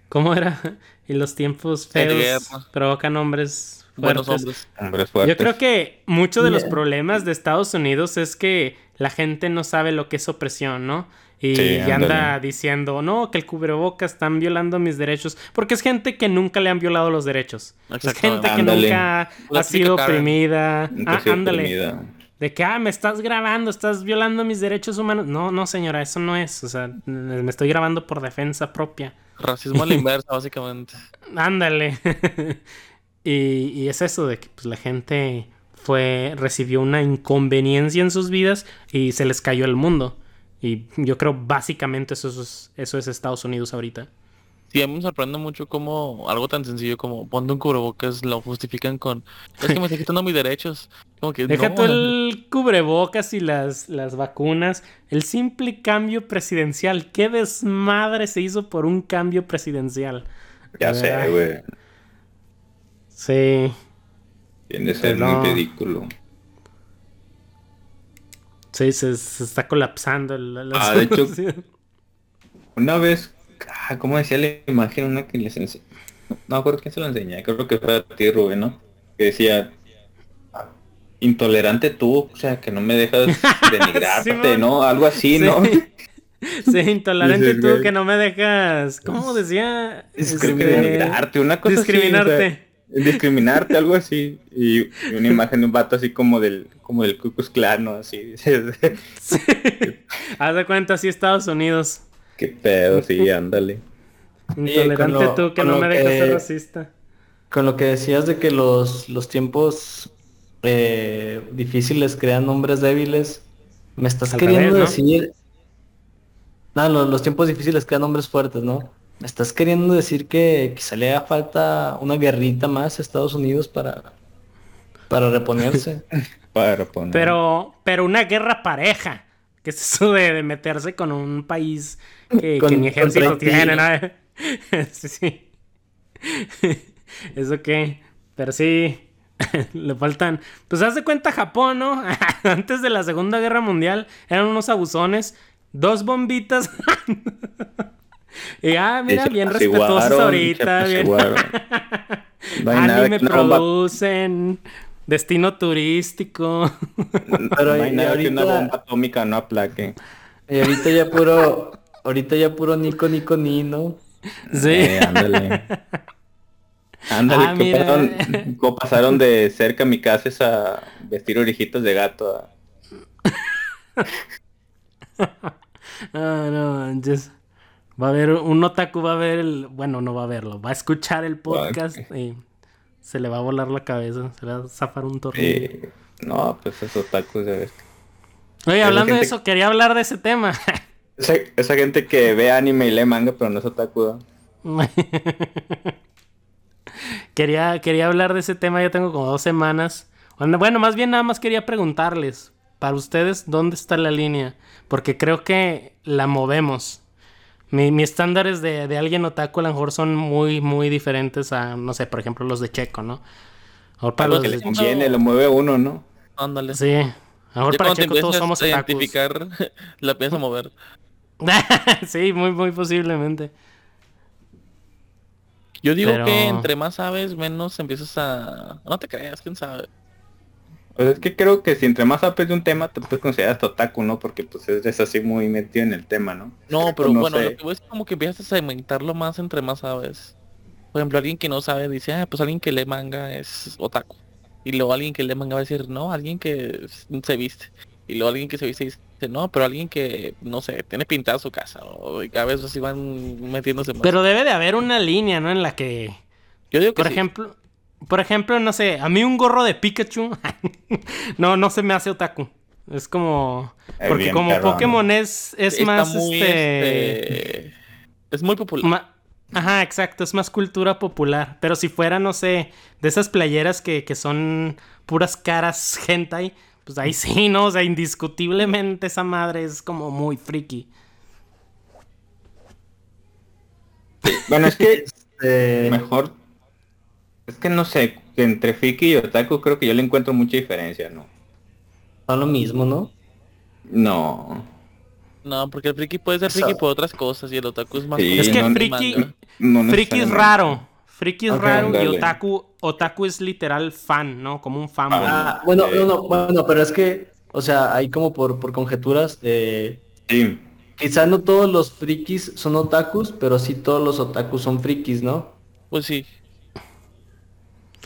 [SPEAKER 1] ¿Cómo era? Y los tiempos feos provocan hombres
[SPEAKER 3] Buenos hombres.
[SPEAKER 4] Hombres fuertes.
[SPEAKER 1] Yo creo que muchos de los problemas de Estados Unidos es que la gente no sabe lo que es opresión, ¿no? Y
[SPEAKER 4] Sí,
[SPEAKER 1] anda diciendo, no, que el cubrebocas están violando mis derechos. Porque es gente que nunca le han violado los derechos. Es gente que
[SPEAKER 4] Ándale.
[SPEAKER 1] nunca ha sido oprimida. Ah, ándale.
[SPEAKER 4] oprimida.
[SPEAKER 1] De que, ah, me estás grabando, estás violando mis derechos humanos. No, no, señora, eso no es. O sea, me estoy grabando por defensa propia.
[SPEAKER 3] Racismo a la inversa, básicamente.
[SPEAKER 1] Ándale. y, y es eso de que pues, la gente fue recibió una inconveniencia en sus vidas y se les cayó el mundo. Y yo creo básicamente eso es, eso es Estados Unidos ahorita.
[SPEAKER 3] Sí, a mí me sorprende mucho como algo tan sencillo como ponte un cubrebocas lo justifican con es que me está quitando mis derechos. Como que
[SPEAKER 1] Deja
[SPEAKER 3] no,
[SPEAKER 1] tú el cubrebocas y las, las vacunas. El simple cambio presidencial. ¿Qué desmadre se hizo por un cambio presidencial?
[SPEAKER 4] Ya sé, güey.
[SPEAKER 1] Sí.
[SPEAKER 4] Tiene que ser
[SPEAKER 1] No.
[SPEAKER 4] muy ridículo.
[SPEAKER 1] Sí, se, se está colapsando. la- la-
[SPEAKER 4] Ah, de hecho-. Una vez, ah, ¿cómo decía la imagen? Una que les enseñé. No me acuerdo quién se lo enseñé, creo que fue a ti, Rubén, ¿no? Que decía, ah, intolerante tú, o sea, que no me dejas denigrarte. ¿no? Algo así,
[SPEAKER 1] Sí.
[SPEAKER 4] ¿no?
[SPEAKER 1] Sí, intolerante tú que no me dejas. ¿Cómo decía?
[SPEAKER 2] Discriminar.
[SPEAKER 1] Este,
[SPEAKER 4] Denigrarte, una cosa
[SPEAKER 1] discriminarte.
[SPEAKER 4] así. o sea, discriminarte, algo así. Y, y una imagen de un vato así como del, como del Ku Klux Klan, ¿no? Así, dices,
[SPEAKER 1] Sí. Haz de cuenta, así Estados Unidos.
[SPEAKER 4] qué pedo, sí, ándale.
[SPEAKER 1] Intolerante
[SPEAKER 2] lo-
[SPEAKER 1] tú que no me dejas ser racista.
[SPEAKER 2] Con lo que decías de que los, los tiempos eh, difíciles crean hombres débiles, me estás
[SPEAKER 1] Al
[SPEAKER 2] queriendo
[SPEAKER 1] revés, ¿no?
[SPEAKER 2] decir... No, los, los tiempos difíciles crean hombres fuertes, ¿no? Me estás queriendo decir que quizá le haga falta una guerrita más a Estados Unidos para, para reponerse.
[SPEAKER 4] Para poner.
[SPEAKER 1] Pero, pero una guerra pareja. Que es eso de, de meterse con un país que,
[SPEAKER 2] Con-
[SPEAKER 1] que ni ejército tiene, sí, sí. ¿Eso qué? Pero sí, Le faltan. Pues haz de cuenta Japón, ¿no? Antes de la Segunda Guerra Mundial eran unos abusones. Dos bombitas. y ah, mira, bien respetuosos ahorita. Bien.
[SPEAKER 4] No hay nada
[SPEAKER 1] Anime
[SPEAKER 4] que
[SPEAKER 1] producen. Destino turístico.
[SPEAKER 2] Pero
[SPEAKER 4] no hay nada que una
[SPEAKER 2] ahorita-
[SPEAKER 4] bomba atómica no aplaque.
[SPEAKER 2] Y ahorita ya puro, ahorita ya puro Nico Nico Ni, ¿no?
[SPEAKER 1] sí.
[SPEAKER 4] Eh, ándale. Ándale,
[SPEAKER 1] Ah,
[SPEAKER 4] ¿qué
[SPEAKER 1] mira.
[SPEAKER 4] pasaron, cómo pasaron de ser kamikazes a vestir orejitas de gato a...
[SPEAKER 1] Ah, no manches. Va a haber un otaku, va a ver el. Bueno, no va a verlo. Va a escuchar el podcast y se le va a volar la cabeza. Se le va a zafar un tornillo.
[SPEAKER 4] Eh, no, pues esos tacos de bestia.
[SPEAKER 1] Oye, hablando de eso, quería hablar de ese tema.
[SPEAKER 4] Esa, esa gente que ve anime y lee manga, pero no es otaku. ¿no?
[SPEAKER 1] quería, quería hablar de ese tema, ya tengo como dos semanas. Bueno, más bien nada más quería preguntarles, para ustedes, ¿dónde está la línea? Porque creo que la movemos. Mi, mis estándares de, de alguien otaku a lo mejor son muy, muy diferentes a, no sé, por ejemplo, los de Checo, ¿no? Ahora para los
[SPEAKER 3] que
[SPEAKER 1] de...
[SPEAKER 3] les
[SPEAKER 4] Conviene, lo mueve uno, ¿no?
[SPEAKER 3] Ándale.
[SPEAKER 1] Sí, a lo mejor
[SPEAKER 3] Ya
[SPEAKER 1] para Checo todos somos otakus.
[SPEAKER 3] identificar, la a mover.
[SPEAKER 1] sí, muy, muy posiblemente.
[SPEAKER 3] Yo digo
[SPEAKER 1] Pero-
[SPEAKER 3] que entre más sabes, menos empiezas a... No te creas, quién sabe.
[SPEAKER 4] Pues es que creo que si entre más sabes de un tema, te puedes considerar hasta otaku, ¿no? Porque pues eres así muy metido en el tema, ¿no?
[SPEAKER 3] No, pero
[SPEAKER 4] No
[SPEAKER 3] bueno,
[SPEAKER 4] sé.
[SPEAKER 3] lo que voy es como que empiezas a segmentarlo más entre más sabes. Por ejemplo, alguien que no sabe dice, ah, pues alguien que lee manga es otaku. Y luego alguien que lee manga va a decir, no, alguien que se viste. Y luego alguien que se viste dice, no, pero alguien que, no sé, tiene pintada su casa. O cada vez así van metiéndose más.
[SPEAKER 1] Pero debe de haber una línea, ¿no? En la que...
[SPEAKER 3] yo digo que
[SPEAKER 1] Por
[SPEAKER 3] sí.
[SPEAKER 1] ejemplo, por ejemplo, no sé, a mí un gorro de Pikachu no, no se me hace otaku. Es como
[SPEAKER 4] Es
[SPEAKER 1] porque
[SPEAKER 4] bien
[SPEAKER 1] como
[SPEAKER 4] perrón.
[SPEAKER 1] Pokémon es es
[SPEAKER 3] Está
[SPEAKER 1] más
[SPEAKER 3] muy,
[SPEAKER 1] este
[SPEAKER 3] este, Es muy popular.
[SPEAKER 1] ma- Ajá, exacto, es más cultura popular. Pero si fuera, no sé, de esas playeras que, que son puras caras hentai, pues ahí sí, ¿no? O sea, indiscutiblemente esa madre es como muy friki.
[SPEAKER 4] Bueno, es que
[SPEAKER 2] Este,
[SPEAKER 4] mejor... Es que no sé, entre friki y otaku creo que yo le encuentro mucha diferencia, ¿no?
[SPEAKER 2] son lo mismo, ¿no?
[SPEAKER 4] No.
[SPEAKER 3] No, porque el friki puede ser friki por otras cosas y el otaku es más...
[SPEAKER 4] Sí,
[SPEAKER 1] Es que
[SPEAKER 4] no-
[SPEAKER 1] friki,
[SPEAKER 4] no
[SPEAKER 1] friki es raro. Friki es raro y otaku, otaku es literal fan, ¿no? Como un fanboy.
[SPEAKER 2] Ah, bueno,
[SPEAKER 4] eh.
[SPEAKER 2] no, no, bueno, pero es que, o sea, hay como por, por conjeturas de...
[SPEAKER 4] Sí.
[SPEAKER 2] Quizá no todos los frikis son otakus, pero sí todos los otakus son frikis, ¿no?
[SPEAKER 3] Pues sí.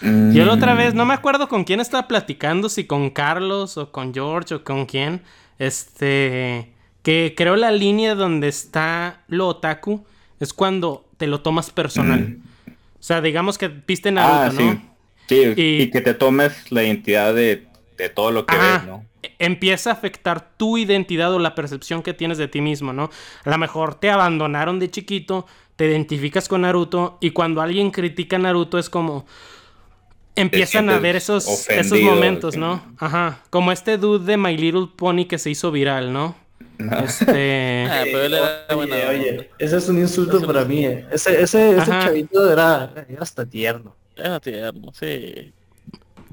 [SPEAKER 1] Yo la otra
[SPEAKER 4] Mm,
[SPEAKER 1] vez, no me acuerdo con quién estaba platicando, si con Carlos o con George o con quién. Este. Que creo la línea donde está lo otaku es cuando te lo tomas personal. O sea, digamos que viste Naruto,
[SPEAKER 4] Ah,
[SPEAKER 1] ¿no?
[SPEAKER 4] sí. Sí,
[SPEAKER 1] Y-
[SPEAKER 4] y... que te tomes la identidad de, de todo lo que
[SPEAKER 1] Ajá.
[SPEAKER 4] ves, ¿no?
[SPEAKER 1] Empieza a afectar tu identidad o la percepción que tienes de ti mismo, ¿no? A lo mejor te abandonaron de chiquito, te identificas con Naruto y cuando alguien critica a Naruto es como empiezan a
[SPEAKER 4] sientes
[SPEAKER 1] ver esos, esos momentos. ¿no? Ajá, como este dude de My Little Pony que se hizo viral, ¿no? Este
[SPEAKER 3] Ah, pero él era
[SPEAKER 2] Oye,
[SPEAKER 3] buena
[SPEAKER 2] oye, ese es un insulto para mí. eh. Ese, ese, ese chavito era, era hasta tierno.
[SPEAKER 3] Era tierno, sí.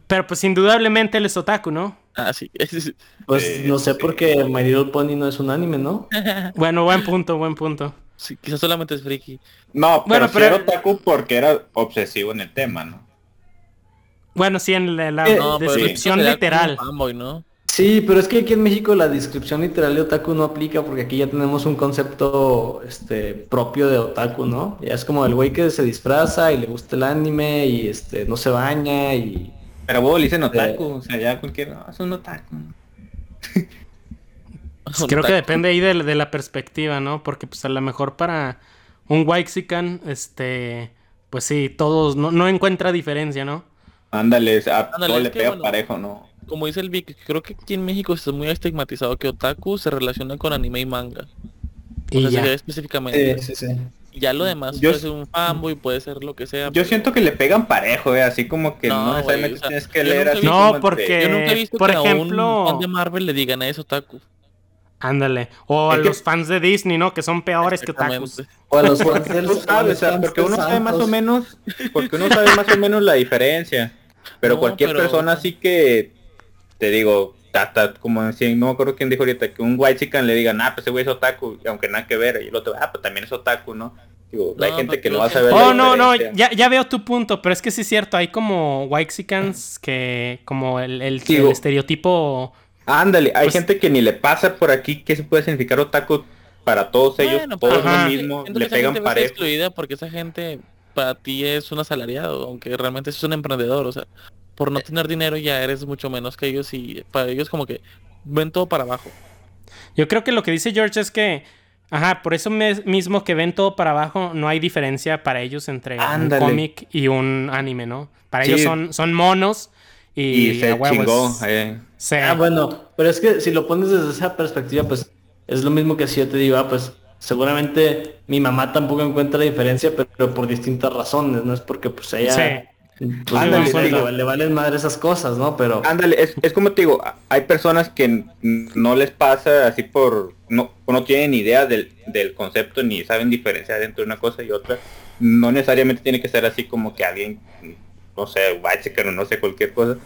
[SPEAKER 1] pero pues indudablemente él es otaku, ¿no?
[SPEAKER 3] Ah, sí.
[SPEAKER 2] Pues no sé
[SPEAKER 4] sí.
[SPEAKER 2] por qué My Little Pony no es un anime, ¿no?
[SPEAKER 1] Bueno, buen punto, buen punto.
[SPEAKER 3] sí quizás solamente es friki.
[SPEAKER 4] No, pero,
[SPEAKER 1] Bueno,
[SPEAKER 4] sí
[SPEAKER 1] pero-
[SPEAKER 4] era otaku porque era obsesivo en el tema, ¿no?
[SPEAKER 1] Bueno, sí, en la, la
[SPEAKER 2] Eh,
[SPEAKER 3] No,
[SPEAKER 1] descripción literal.
[SPEAKER 3] un fanboy, ¿no?
[SPEAKER 2] Sí, pero es que aquí en México la descripción literal de otaku no aplica porque aquí ya tenemos un concepto este propio de otaku, ¿no? Ya es como el güey que se disfraza y le gusta el anime y este no se baña y
[SPEAKER 4] Pero vos le dicen otaku, o sea, ya cualquier... No, es un otaku.
[SPEAKER 1] Pues creo que depende ahí de, de la perspectiva, ¿no? Porque pues a lo mejor para un Waxican, este, pues sí, todos no, no encuentra diferencia, ¿no?
[SPEAKER 4] Ándale, a
[SPEAKER 3] Ándale,
[SPEAKER 4] todo le pega
[SPEAKER 3] bueno,
[SPEAKER 4] parejo, ¿no?
[SPEAKER 3] Como dice el Vic, creo que aquí en México está muy estigmatizado que otaku se relaciona con anime y manga. O
[SPEAKER 1] Y
[SPEAKER 3] sea,
[SPEAKER 1] ya.
[SPEAKER 3] específicamente.
[SPEAKER 2] sí, sí.
[SPEAKER 3] Y ya lo demás
[SPEAKER 4] Yo-
[SPEAKER 3] puede ser un fanboy, puede ser lo que sea.
[SPEAKER 4] Yo
[SPEAKER 3] pero-
[SPEAKER 4] siento que le pegan parejo, eh, así como que no,
[SPEAKER 3] No,
[SPEAKER 4] necesariamente
[SPEAKER 3] güey, o sea,
[SPEAKER 4] tienes que leer así
[SPEAKER 1] No, porque-
[SPEAKER 3] Yo nunca he visto
[SPEAKER 1] por
[SPEAKER 3] que a
[SPEAKER 1] ejemplo-
[SPEAKER 3] un fan de Marvel le digan a eso otaku.
[SPEAKER 1] Ándale. O a
[SPEAKER 4] Es que-
[SPEAKER 1] los fans de Disney, ¿no? Que son peores que otakus.
[SPEAKER 2] O a los fans del-
[SPEAKER 4] Tú sabes, o sea, porque
[SPEAKER 2] de
[SPEAKER 4] uno sabe más o menos, porque uno sabe más o menos la diferencia. Pero
[SPEAKER 3] No,
[SPEAKER 4] cualquier
[SPEAKER 3] pero-
[SPEAKER 4] persona así que, te digo, tata, como no me acuerdo quién dijo ahorita, que un white chican le diga, nah, pues ese güey es otaku, y aunque nada que ver, y el otro, ah, pues también es otaku, ¿no? Digo,
[SPEAKER 3] No,
[SPEAKER 4] hay gente que no va a saber.
[SPEAKER 1] Oh,
[SPEAKER 4] la
[SPEAKER 1] no, no, ya, ya veo tu punto, pero es que sí es cierto, hay como Waxicans que como el, el-
[SPEAKER 4] Digo-
[SPEAKER 1] el estereotipo...
[SPEAKER 4] Ándale, hay
[SPEAKER 1] Pues-
[SPEAKER 4] gente que ni le pasa por aquí que se puede significar otaku para todos ellos,
[SPEAKER 3] Bueno,
[SPEAKER 4] todos
[SPEAKER 1] Ajá.
[SPEAKER 4] lo mismo, le pegan
[SPEAKER 3] gente va a ser
[SPEAKER 4] parejo.
[SPEAKER 3] excluida porque esa gente para ti es un asalariado, aunque realmente es un emprendedor, o sea, por no tener dinero ya eres mucho menos que ellos y para ellos como que ven todo para abajo.
[SPEAKER 1] Yo creo que lo que dice George es que, ajá, por eso mismo que ven todo para abajo, no hay diferencia para ellos entre
[SPEAKER 4] Ándale.
[SPEAKER 1] un cómic y un anime, ¿no? Para
[SPEAKER 4] Sí.
[SPEAKER 1] ellos son, son monos y,
[SPEAKER 4] Y se chingó, eh.
[SPEAKER 2] Ah, bueno, pero es que si lo pones desde esa perspectiva, pues es lo mismo que si yo te digo, ah, pues seguramente mi mamá tampoco encuentra la diferencia, pero por distintas razones, no es porque pues ella
[SPEAKER 1] Sí.
[SPEAKER 2] pues,
[SPEAKER 4] Ándale,
[SPEAKER 2] le,
[SPEAKER 4] sí.
[SPEAKER 2] le- le valen madre esas cosas, ¿no? Pero
[SPEAKER 4] Ándale, es, es como te digo, hay personas que no les pasa así por, no, no tienen idea del, del concepto ni saben diferenciar entre una cosa y otra. No necesariamente tiene que ser así como que alguien, no sé, white o no sé, cualquier cosa.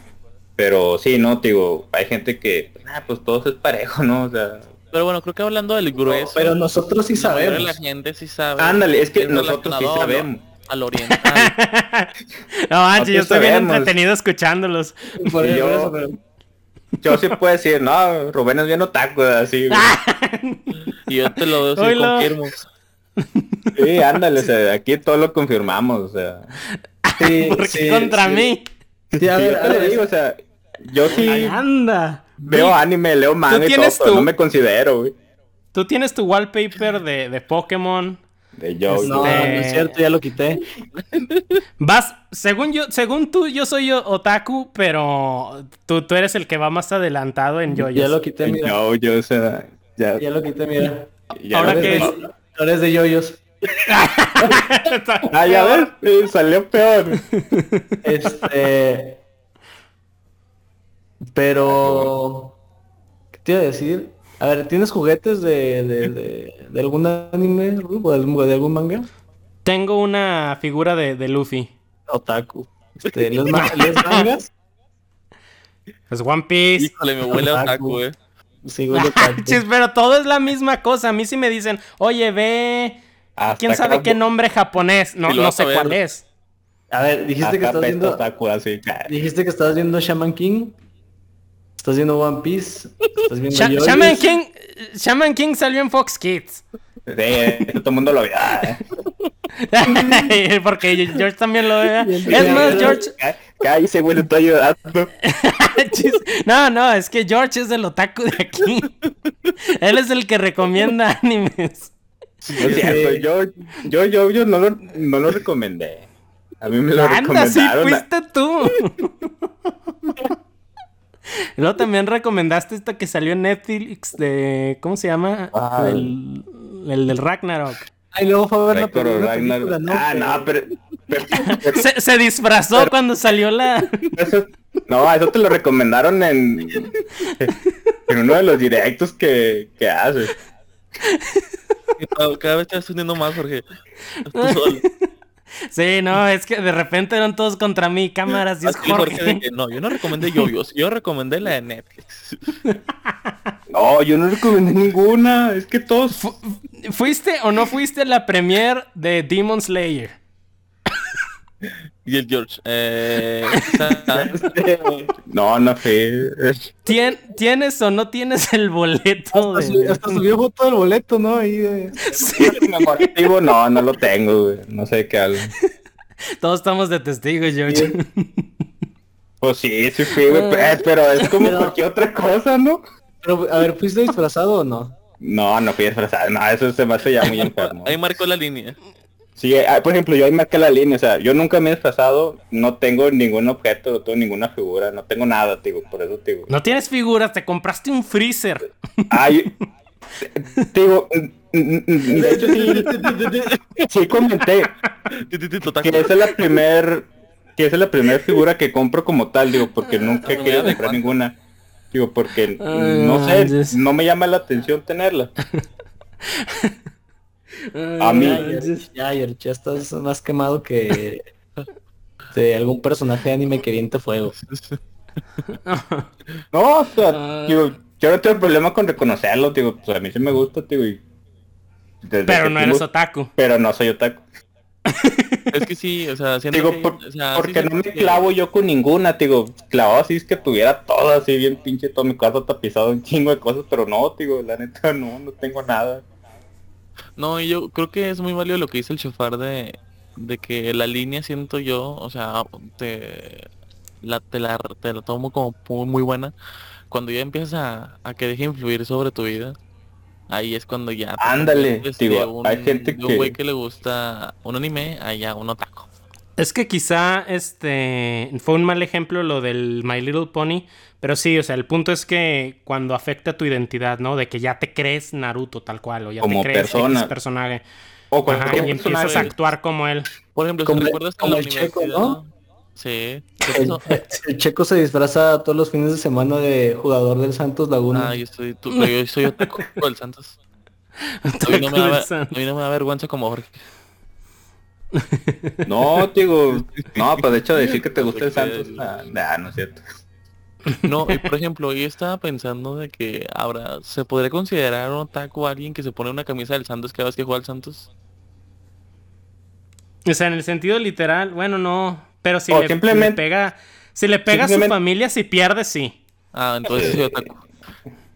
[SPEAKER 4] Pero sí, no, te digo, hay gente que, ah, pues todo es parejo, ¿no? O sea,
[SPEAKER 3] Pero bueno, creo que hablando del grueso,
[SPEAKER 2] pero nosotros sí sabemos.
[SPEAKER 3] la gente sí sabe.
[SPEAKER 4] ándale, es que nosotros sí sabemos.
[SPEAKER 3] Al oriental.
[SPEAKER 1] no, manches, yo estoy bien entretenido escuchándolos.
[SPEAKER 2] Por eso,
[SPEAKER 4] Yo-
[SPEAKER 2] por eso, pero-
[SPEAKER 4] Yo sí puedo decir, no, Rubén es bien otaku, así. güey.
[SPEAKER 3] y yo te lo sí,
[SPEAKER 1] Oílo.
[SPEAKER 3] confirmo.
[SPEAKER 4] Sí, ándale, o sea, aquí todo lo confirmamos, o sea.
[SPEAKER 2] Sí,
[SPEAKER 1] ¿Por qué
[SPEAKER 2] sí,
[SPEAKER 1] contra
[SPEAKER 2] sí.
[SPEAKER 1] mí?
[SPEAKER 2] Sí, a
[SPEAKER 4] Sí,
[SPEAKER 2] ver,
[SPEAKER 4] yo
[SPEAKER 2] a
[SPEAKER 4] te lo digo, o sea, yo sí
[SPEAKER 1] Ay, anda.
[SPEAKER 4] veo
[SPEAKER 1] Vic,
[SPEAKER 4] anime, leo manga y todo,
[SPEAKER 1] tu-
[SPEAKER 4] no me considero, güey.
[SPEAKER 1] Tú tienes tu wallpaper de, de Pokémon.
[SPEAKER 4] De yo,
[SPEAKER 2] No,
[SPEAKER 1] Este-
[SPEAKER 2] no es cierto, ya lo quité.
[SPEAKER 1] Vas, según yo, según tú, yo soy otaku, pero tú, tú eres el que va más adelantado en yoyos.
[SPEAKER 2] Ya lo quité, mira.
[SPEAKER 4] yo, yo, o sea, ya,
[SPEAKER 2] Ya lo quité, mira.
[SPEAKER 4] ya
[SPEAKER 1] Ahora que-
[SPEAKER 2] es de- ahora es de yoyos.
[SPEAKER 4] Ah, ya ves, salió peor.
[SPEAKER 2] Este. Pero. ¿Qué te iba a decir? A ver, ¿tienes juguetes de, de, de, de algún anime, o de, algún- de algún manga?
[SPEAKER 1] Tengo una figura de, de Luffy.
[SPEAKER 2] Otaku. Este, ¿les, ma- les mangas?
[SPEAKER 1] Pues One Piece.
[SPEAKER 3] Híjole, me huele a
[SPEAKER 2] Otaku.
[SPEAKER 3] otaku, eh.
[SPEAKER 2] Sí, otaku.
[SPEAKER 1] Pero todo es la misma cosa. A mí sí me dicen, oye, ve.
[SPEAKER 4] Hasta
[SPEAKER 1] ¿Quién sabe qué nombre japonés? No, no sé cuál es.
[SPEAKER 2] A ver, dijiste que estás viendo.
[SPEAKER 4] otaku, así.
[SPEAKER 2] Dijiste que estás viendo Shaman King. Estás viendo One Piece. Estás viendo Yoyos.
[SPEAKER 1] Shaman King, Shaman King salió en Fox Kids.
[SPEAKER 4] Sí, eh, todo el mundo lo ve. Ah,
[SPEAKER 1] Porque George también lo ve.
[SPEAKER 2] Bien,
[SPEAKER 1] Es más, George.
[SPEAKER 4] cá- Cállese, güey, estoy ayudando.
[SPEAKER 1] No, no, es que George es el otaku de aquí. Él es el que recomienda animes.
[SPEAKER 4] No es cierto, yo, yo, yo, yo no lo, no lo recomendé. A mí me lo
[SPEAKER 1] Anda, sí
[SPEAKER 4] recomendaron.
[SPEAKER 1] fuiste tú. Luego también recomendaste esta que salió en Netflix de. ¿Cómo se llama?
[SPEAKER 4] Ah.
[SPEAKER 1] El, el del Ragnarok.
[SPEAKER 2] Ay, luego fue a ver la, película, ¿no?
[SPEAKER 4] Ah, no, pero, pero- pero
[SPEAKER 1] Se, se disfrazó cuando salió la.
[SPEAKER 4] eso, no, eso te lo recomendaron en, en uno de los directos que, que haces.
[SPEAKER 3] Cada- Cada vez te vas uniendo más, Jorge. Tú solo.
[SPEAKER 1] Sí, no, es que de repente eran todos contra mí, cámaras, y es
[SPEAKER 3] Jorge de
[SPEAKER 1] Jorge.
[SPEAKER 3] que, no, yo no recomendé yoyos, yo recomendé la de Netflix.
[SPEAKER 4] No, yo no recomendé ninguna. Es que todos.
[SPEAKER 1] Fu- ¿Fuiste o no fuiste a la premiere de Demon Slayer?
[SPEAKER 3] Y el George, eh, ¿sabes?
[SPEAKER 4] No, no fui.
[SPEAKER 1] ¿Tien- ¿Tienes o no tienes el boleto?
[SPEAKER 2] Hasta, su-
[SPEAKER 1] de-
[SPEAKER 2] hasta subió foto del boleto, ¿no? Ahí de...
[SPEAKER 1] Sí,
[SPEAKER 4] no, no lo tengo, güey. No sé qué hablo.
[SPEAKER 1] todos estamos de testigos, George.
[SPEAKER 4] Pues sí, sí fui, güey, pues, pero es como
[SPEAKER 2] Pero-
[SPEAKER 4] cualquier otra cosa, ¿no?
[SPEAKER 2] Pero, a ver, ¿fuiste disfrazado o no?
[SPEAKER 4] No, no fui disfrazado. No, eso se me hace ya muy enfermo.
[SPEAKER 3] Ahí marcó la línea.
[SPEAKER 4] Sí, ah, por ejemplo, yo ahí marqué la línea, o sea, yo nunca me he disfrazado, no tengo ningún objeto, no tengo ninguna figura, no tengo nada, digo, por eso te digo.
[SPEAKER 1] No tienes figuras, te compraste un freezer.
[SPEAKER 4] Ay, te digo, mm, mm, mm, de hecho sí, sí comenté que esa es la primer, que esa es la primera figura que compro como tal, digo, porque nunca he querido comprar ninguna. Digo, porque
[SPEAKER 1] Ay,
[SPEAKER 4] no sé, no me llama la atención tenerla. A mí-
[SPEAKER 2] Ya, ya, estás más quemado que... este algún personaje de anime que viente fuego.
[SPEAKER 4] No, o sea,
[SPEAKER 1] Ah.
[SPEAKER 4] digo, yo no tengo problema con reconocerlo, digo, pues a mí sí me gusta, digo, y desde
[SPEAKER 1] Pero no eres otaku.
[SPEAKER 4] pero no soy otaku.
[SPEAKER 3] Es que sí, o sea,
[SPEAKER 4] Digo,
[SPEAKER 3] que-
[SPEAKER 4] por-
[SPEAKER 3] o sea, sí
[SPEAKER 4] porque no me
[SPEAKER 3] que-
[SPEAKER 4] clavo yo con ninguna, digo, clavado así es que tuviera todo así bien pinche todo mi cuarto tapizado un chingo de cosas, pero no, digo, la neta no, no tengo nada.
[SPEAKER 3] No, yo creo que es muy válido lo que dice el chofar de, de que la línea siento yo, o sea, te la, te la, te la tomo como muy, muy buena. Cuando ya empiezas a, a que deje influir sobre tu vida, ahí es cuando ya...
[SPEAKER 4] Ándale, digo,
[SPEAKER 3] un-
[SPEAKER 4] hay gente
[SPEAKER 3] de un güey
[SPEAKER 4] que-
[SPEAKER 3] que le gusta un anime a ya un otaku.
[SPEAKER 1] Es que quizá este fue un mal ejemplo lo del My Little Pony, pero sí, o sea, el punto es que cuando afecta tu identidad, ¿no? De que ya te crees Naruto tal cual o ya
[SPEAKER 4] Como
[SPEAKER 1] te crees
[SPEAKER 4] persona.
[SPEAKER 1] X personaje.
[SPEAKER 4] O
[SPEAKER 1] Ajá,
[SPEAKER 4] cualquier
[SPEAKER 1] y empiezas a actuar como él.
[SPEAKER 3] Por ejemplo,
[SPEAKER 2] Como
[SPEAKER 3] recuerdas
[SPEAKER 2] como el checo. ¿no?
[SPEAKER 3] Sí. ¿qué
[SPEAKER 2] El, checo se disfraza todos los fines de semana de jugador del Santos Laguna.
[SPEAKER 3] Ah, yo soy, tú, yo soy otaku del Santos. A mí, no me da, a mí no me da vergüenza como Jorge.
[SPEAKER 4] No, digo, no, pues de hecho decir que te gusta el Santos, nah, nah, no es cierto.
[SPEAKER 3] No, y por ejemplo, yo estaba pensando de que ahora se podría considerar un otaku a alguien que se pone una camisa del Santos cada vez que juega al Santos.
[SPEAKER 1] O sea, en el sentido literal, bueno, no, pero si le,
[SPEAKER 4] simplemente-
[SPEAKER 1] le pega si le pega a su familia si pierde sí.
[SPEAKER 3] Ah, entonces soy otaku.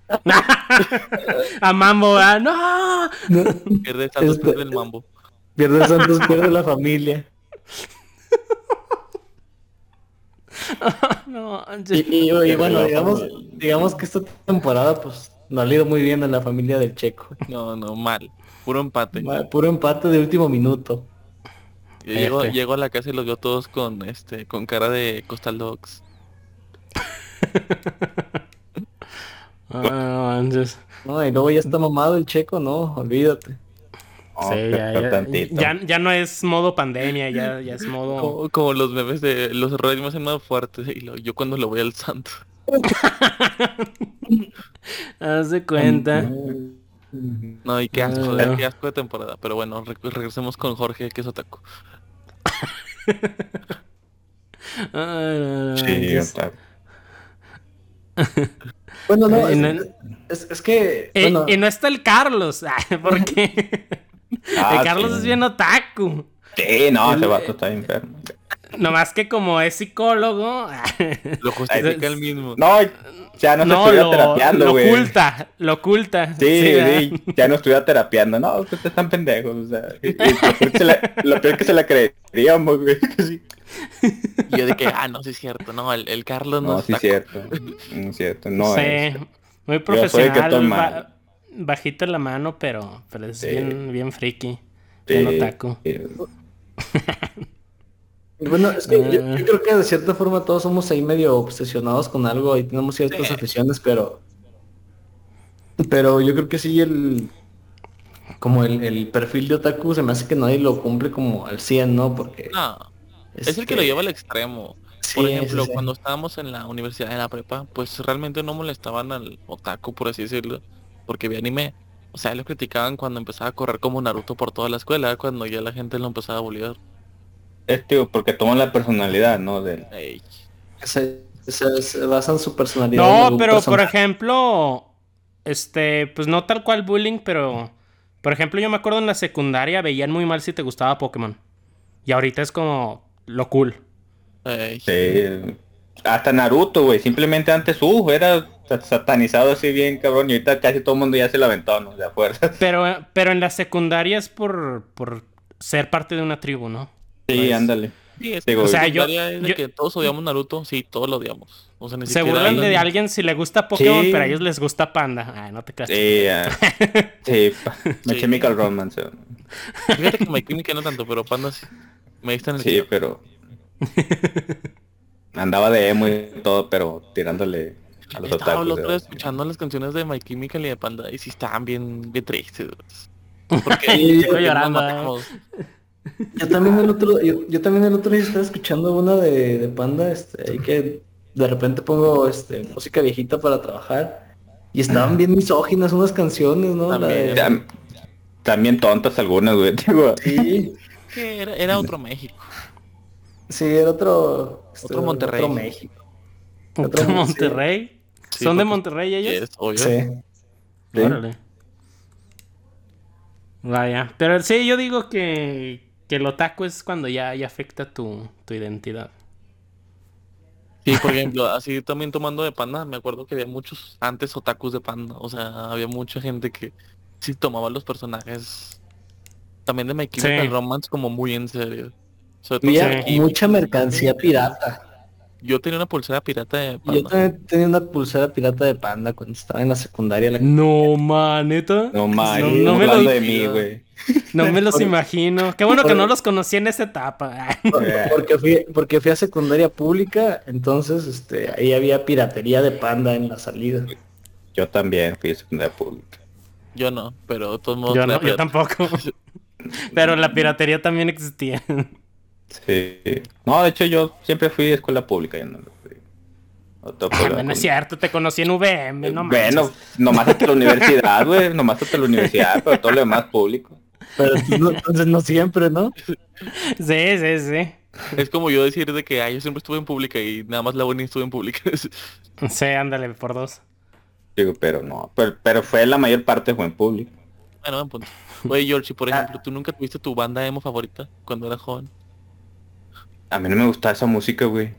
[SPEAKER 1] a Mambo, ¿verdad? no.
[SPEAKER 3] Pierde el Santos, pierde el mambo.
[SPEAKER 2] Pierde el Santos, pierde la familia.
[SPEAKER 1] No,
[SPEAKER 2] Y, y- y bueno, digamos, digamos que esta temporada pues no ha ido muy bien en la familia del checo.
[SPEAKER 3] No, no, mal. Puro empate.
[SPEAKER 2] Puro empate de último minuto.
[SPEAKER 3] Llego, llego a la casa y los veo todos con este, con cara de Coastal Dogs.
[SPEAKER 1] Ah, no.
[SPEAKER 2] No, y luego ya está mamado el checo, no, olvídate.
[SPEAKER 1] Sí,
[SPEAKER 4] pero
[SPEAKER 1] ya, ya, ya- ya no es modo pandemia, ya, ya es modo.
[SPEAKER 3] Como, como los memes de los errores me hacen más fuertes. Y lo- yo cuando lo voy al Santos.
[SPEAKER 1] Haz de cuenta.
[SPEAKER 3] No, y qué asco,
[SPEAKER 1] Ah.
[SPEAKER 3] qué asco de temporada. Pero bueno, re- regresemos con Jorge, que es otaku.
[SPEAKER 1] Ay, no, no
[SPEAKER 4] Sí, otaku.
[SPEAKER 2] Bueno, no,
[SPEAKER 1] Eh,
[SPEAKER 2] es,
[SPEAKER 1] no-
[SPEAKER 2] es- es que,
[SPEAKER 1] Eh,
[SPEAKER 2] bueno,
[SPEAKER 1] y no está el Carlos, ay, porque
[SPEAKER 4] Ah,
[SPEAKER 1] el Carlos
[SPEAKER 4] sí.
[SPEAKER 1] es bien otaku.
[SPEAKER 4] Sí, no, ese vato está enfermo.
[SPEAKER 1] Nomás que como es psicólogo,
[SPEAKER 3] Lo justifica el mismo.
[SPEAKER 4] No, ya no, se
[SPEAKER 1] no,
[SPEAKER 4] estuviera
[SPEAKER 1] lo,
[SPEAKER 4] terapiando,
[SPEAKER 1] lo
[SPEAKER 4] güey.
[SPEAKER 1] oculta, lo oculta.
[SPEAKER 4] Sí,
[SPEAKER 1] ¿verdad?
[SPEAKER 4] sí, ya no estuviera terapiando. No, ustedes están pendejos, o sea. y- y lo, peor que se la, lo peor que se la creeríamos, güey. sí.
[SPEAKER 3] Yo de que, ah, no, sí es cierto. No, el, el Carlos no,
[SPEAKER 4] No,
[SPEAKER 3] es
[SPEAKER 4] sí es cierto. No es cierto, no
[SPEAKER 1] sí,
[SPEAKER 4] es.
[SPEAKER 1] muy
[SPEAKER 4] Yo soy el que
[SPEAKER 1] bajita la mano, pero, pero es
[SPEAKER 4] Sí.
[SPEAKER 1] bien, bien friki,
[SPEAKER 4] Sí,
[SPEAKER 1] bien otaku.
[SPEAKER 4] sí.
[SPEAKER 2] bueno, es que yo, yo creo que de cierta forma todos somos ahí medio obsesionados con algo y tenemos ciertas
[SPEAKER 3] Sí.
[SPEAKER 2] aficiones, pero pero yo creo que sí el como el, el perfil de otaku se me hace que nadie lo cumple como al 100, ¿no? Porque
[SPEAKER 3] No, es el que lo
[SPEAKER 2] este,
[SPEAKER 3] lleva al extremo.
[SPEAKER 2] sí,
[SPEAKER 3] Por
[SPEAKER 2] sí,
[SPEAKER 3] ejemplo,
[SPEAKER 2] sí.
[SPEAKER 3] cuando estábamos en la universidad, en la prepa, pues realmente no molestaban al otaku, por así decirlo, porque vi anime. O sea, lo criticaban cuando empezaba a correr como Naruto por toda la escuela, cuando ya la gente lo empezaba a bullear.
[SPEAKER 4] Es tío, porque toman la personalidad, ¿no? Del...
[SPEAKER 3] Ey,
[SPEAKER 2] se, se- se basa en su personalidad. en
[SPEAKER 1] No, pero por ejemplo, este, pues no tal cual bullying, pero por ejemplo, yo me acuerdo en la secundaria veían muy mal si te gustaba Pokémon. Y ahorita es como lo cool.
[SPEAKER 3] ey.
[SPEAKER 4] Sí, hasta Naruto, güey. Simplemente antes, uh, era sa- satanizado así bien, cabrón. Y ahorita casi todo el mundo ya se la aventó, ¿no? De a fuerza.
[SPEAKER 1] Pero, pero en la secundaria es por, por ser parte de una tribu, ¿no?
[SPEAKER 4] Sí,
[SPEAKER 1] Pues,
[SPEAKER 4] ándale.
[SPEAKER 3] Sí, es
[SPEAKER 4] Digo,
[SPEAKER 1] O sea,
[SPEAKER 3] la
[SPEAKER 1] yo-
[SPEAKER 3] es de
[SPEAKER 1] yo-
[SPEAKER 3] que todos odiamos Naruto, sí, todos lo odiamos. O sea, ni
[SPEAKER 1] Se burlan de alguien si le gusta Pokémon,
[SPEAKER 4] Sí.
[SPEAKER 1] pero a ellos les gusta Panda. Ay, no te creas.
[SPEAKER 4] Sí, ah, sí, My
[SPEAKER 3] Sí.
[SPEAKER 4] Chemical Romance.
[SPEAKER 3] Fíjate que My Chemical no tanto, pero Panda sí. Me diste en el
[SPEAKER 4] Sí, pero... Andaba de emo y todo, pero tirándole a los
[SPEAKER 3] Estaba el otro día escuchando las canciones de My Chemical y de Panda y sí estaban bien, bien tristes. Porque porque
[SPEAKER 1] llorando, eh.
[SPEAKER 2] Yo también el otro, yo, yo también el otro día estaba escuchando una de, de Panda, este, ahí que de repente pongo este música viejita para trabajar y estaban bien misóginas unas canciones, ¿no? La
[SPEAKER 3] También.
[SPEAKER 4] Tam- También tontas algunas, güey. Digo,
[SPEAKER 2] sí,
[SPEAKER 3] Que era, era otro México.
[SPEAKER 2] Sí, era otro... este,
[SPEAKER 3] Otro Monterrey.
[SPEAKER 2] Otro México.
[SPEAKER 1] ¿Otro
[SPEAKER 2] Otro-
[SPEAKER 1] Monterrey?
[SPEAKER 3] Sí,
[SPEAKER 1] ¿Son de Monterrey ellos?
[SPEAKER 3] Yes, obvio.
[SPEAKER 2] Sí. Sí.
[SPEAKER 1] Órale. Vaya. Pero sí, yo digo que, que el otaku es cuando ya, ya afecta tu, tu identidad.
[SPEAKER 3] Sí, por ejemplo, así también tomando de panda, me acuerdo que había muchos antes otakus de panda, o sea, había mucha gente que sí tomaba los personajes también de My Chemical
[SPEAKER 1] Sí.
[SPEAKER 3] Romance como muy en serio. Sobre todo
[SPEAKER 2] Había mucha mercancía pirata.
[SPEAKER 3] Yo tenía una pulsera pirata de
[SPEAKER 2] Yo
[SPEAKER 3] panda.
[SPEAKER 2] también tenía una pulsera pirata de panda cuando estaba en la secundaria. la-
[SPEAKER 1] No, man, neta.
[SPEAKER 4] No man,
[SPEAKER 1] No, no me lo-
[SPEAKER 4] de mí, güey.
[SPEAKER 1] No me los imagino. Qué bueno que no los conocí en esa etapa.
[SPEAKER 2] Porque fui, porque fui a secundaria pública, entonces este, ahí había piratería de panda en la salida.
[SPEAKER 4] Yo también fui de secundaria pública.
[SPEAKER 3] Yo no, pero de todos modos
[SPEAKER 1] Yo, no, yo tampoco. Pero la piratería también existía.
[SPEAKER 4] Sí. No, de hecho yo siempre fui de escuela pública. Yo no fui. Otro
[SPEAKER 1] Ah, no es cierto, te conocí en VM, no
[SPEAKER 4] bueno, nomás hasta la universidad, güey. Nomás hasta la universidad, pero todo lo demás público.
[SPEAKER 2] Pero no- entonces no siempre, ¿no?
[SPEAKER 1] Sí, sí, sí.
[SPEAKER 3] Es como yo decir de que ah, yo siempre estuve en pública y nada más la buena estuve en pública.
[SPEAKER 1] Sí, ándale, por dos.
[SPEAKER 4] Digo, pero no. Pero, pero fue la mayor parte fue en público.
[SPEAKER 3] bueno, buen punto. Oye, George, y por
[SPEAKER 2] Ah.
[SPEAKER 3] ejemplo, ¿tú nunca tuviste tu banda emo favorita cuando eras joven?
[SPEAKER 4] A mí no me gustaba esa música, güey.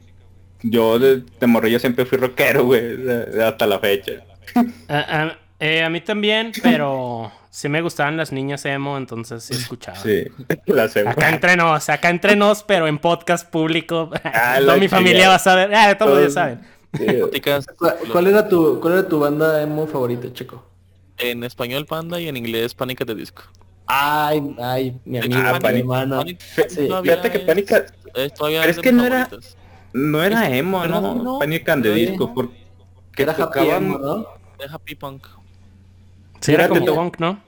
[SPEAKER 4] Yo de, de morrillo siempre fui rockero, güey. hasta la fecha.
[SPEAKER 1] Ah, ah, eh, a mí también, pero sí me gustaban las niñas emo, entonces sí escuchaba.
[SPEAKER 4] Sí. La
[SPEAKER 1] Acá
[SPEAKER 4] segunda.
[SPEAKER 1] entre nos, acá entre nos, pero en podcast público.
[SPEAKER 4] Ah,
[SPEAKER 1] Toda mi familia va a saber. Ah, todos ya saben.
[SPEAKER 4] Sí,
[SPEAKER 3] Ticas,
[SPEAKER 2] ¿Cuál, cuál era tu, ¿Cuál era tu banda emo favorita, chico?
[SPEAKER 3] En español Panda y en inglés Pánica de Disco.
[SPEAKER 2] Ay, ay, mi amigo,
[SPEAKER 4] Ah,
[SPEAKER 2] mi
[SPEAKER 4] Panic-
[SPEAKER 2] hermano.
[SPEAKER 3] Panic-
[SPEAKER 2] Sí.
[SPEAKER 4] Fíjate que
[SPEAKER 3] es-
[SPEAKER 4] Pánica
[SPEAKER 3] es todavía
[SPEAKER 4] Pero es
[SPEAKER 3] de
[SPEAKER 4] que no era- no era emo. ¿no?
[SPEAKER 3] No.
[SPEAKER 4] Panic and the
[SPEAKER 2] Sí.
[SPEAKER 4] Disco. Porque
[SPEAKER 2] Era happy
[SPEAKER 4] tocaban-
[SPEAKER 2] emo, ¿no?
[SPEAKER 3] De Happy Punk.
[SPEAKER 1] Sí, era
[SPEAKER 4] Fíjate,
[SPEAKER 1] como punk, ¿no?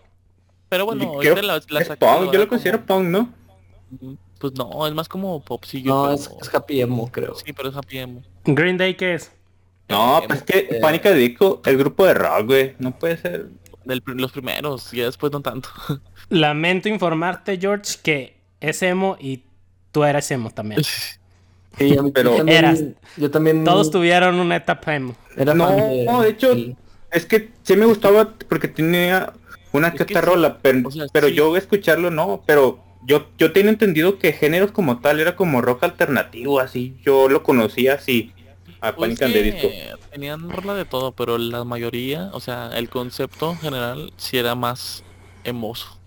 [SPEAKER 3] Pero bueno,
[SPEAKER 4] creo
[SPEAKER 3] la, la
[SPEAKER 4] es punk, yo lo considero
[SPEAKER 3] como-
[SPEAKER 4] punk, ¿no?
[SPEAKER 3] Pues no, es más como popsillo.
[SPEAKER 2] No,
[SPEAKER 3] pero-
[SPEAKER 2] es, es happy emo, creo.
[SPEAKER 3] Sí, pero es happy emo.
[SPEAKER 1] Green Day, ¿qué es?
[SPEAKER 4] No,
[SPEAKER 3] Eh,
[SPEAKER 4] pues es que
[SPEAKER 2] eh.
[SPEAKER 4] Panic and the Disco, el grupo de rock, güey. No puede ser.
[SPEAKER 3] Del los primeros, ya después no tanto.
[SPEAKER 1] Lamento informarte, George, que es emo y tú eres emo también.
[SPEAKER 2] Sí,
[SPEAKER 4] Pero-
[SPEAKER 2] yo también,
[SPEAKER 1] Eras.
[SPEAKER 2] yo también
[SPEAKER 1] Todos tuvieron una etapa emo.
[SPEAKER 2] era
[SPEAKER 4] No,
[SPEAKER 2] de,
[SPEAKER 4] no, de hecho, Es que sí me gustaba porque tenía una
[SPEAKER 3] Es
[SPEAKER 4] que otra rola, pero,
[SPEAKER 3] o sea,
[SPEAKER 4] pero
[SPEAKER 3] sí.
[SPEAKER 4] yo escucharlo no, pero yo, yo tenía entendido que géneros como tal era como rock alternativo, así, yo lo conocía así, a
[SPEAKER 3] Pues
[SPEAKER 4] Panic
[SPEAKER 3] que
[SPEAKER 4] Disco.
[SPEAKER 3] Tenían rola de todo, pero la mayoría, o sea, el concepto general sí era más emoso.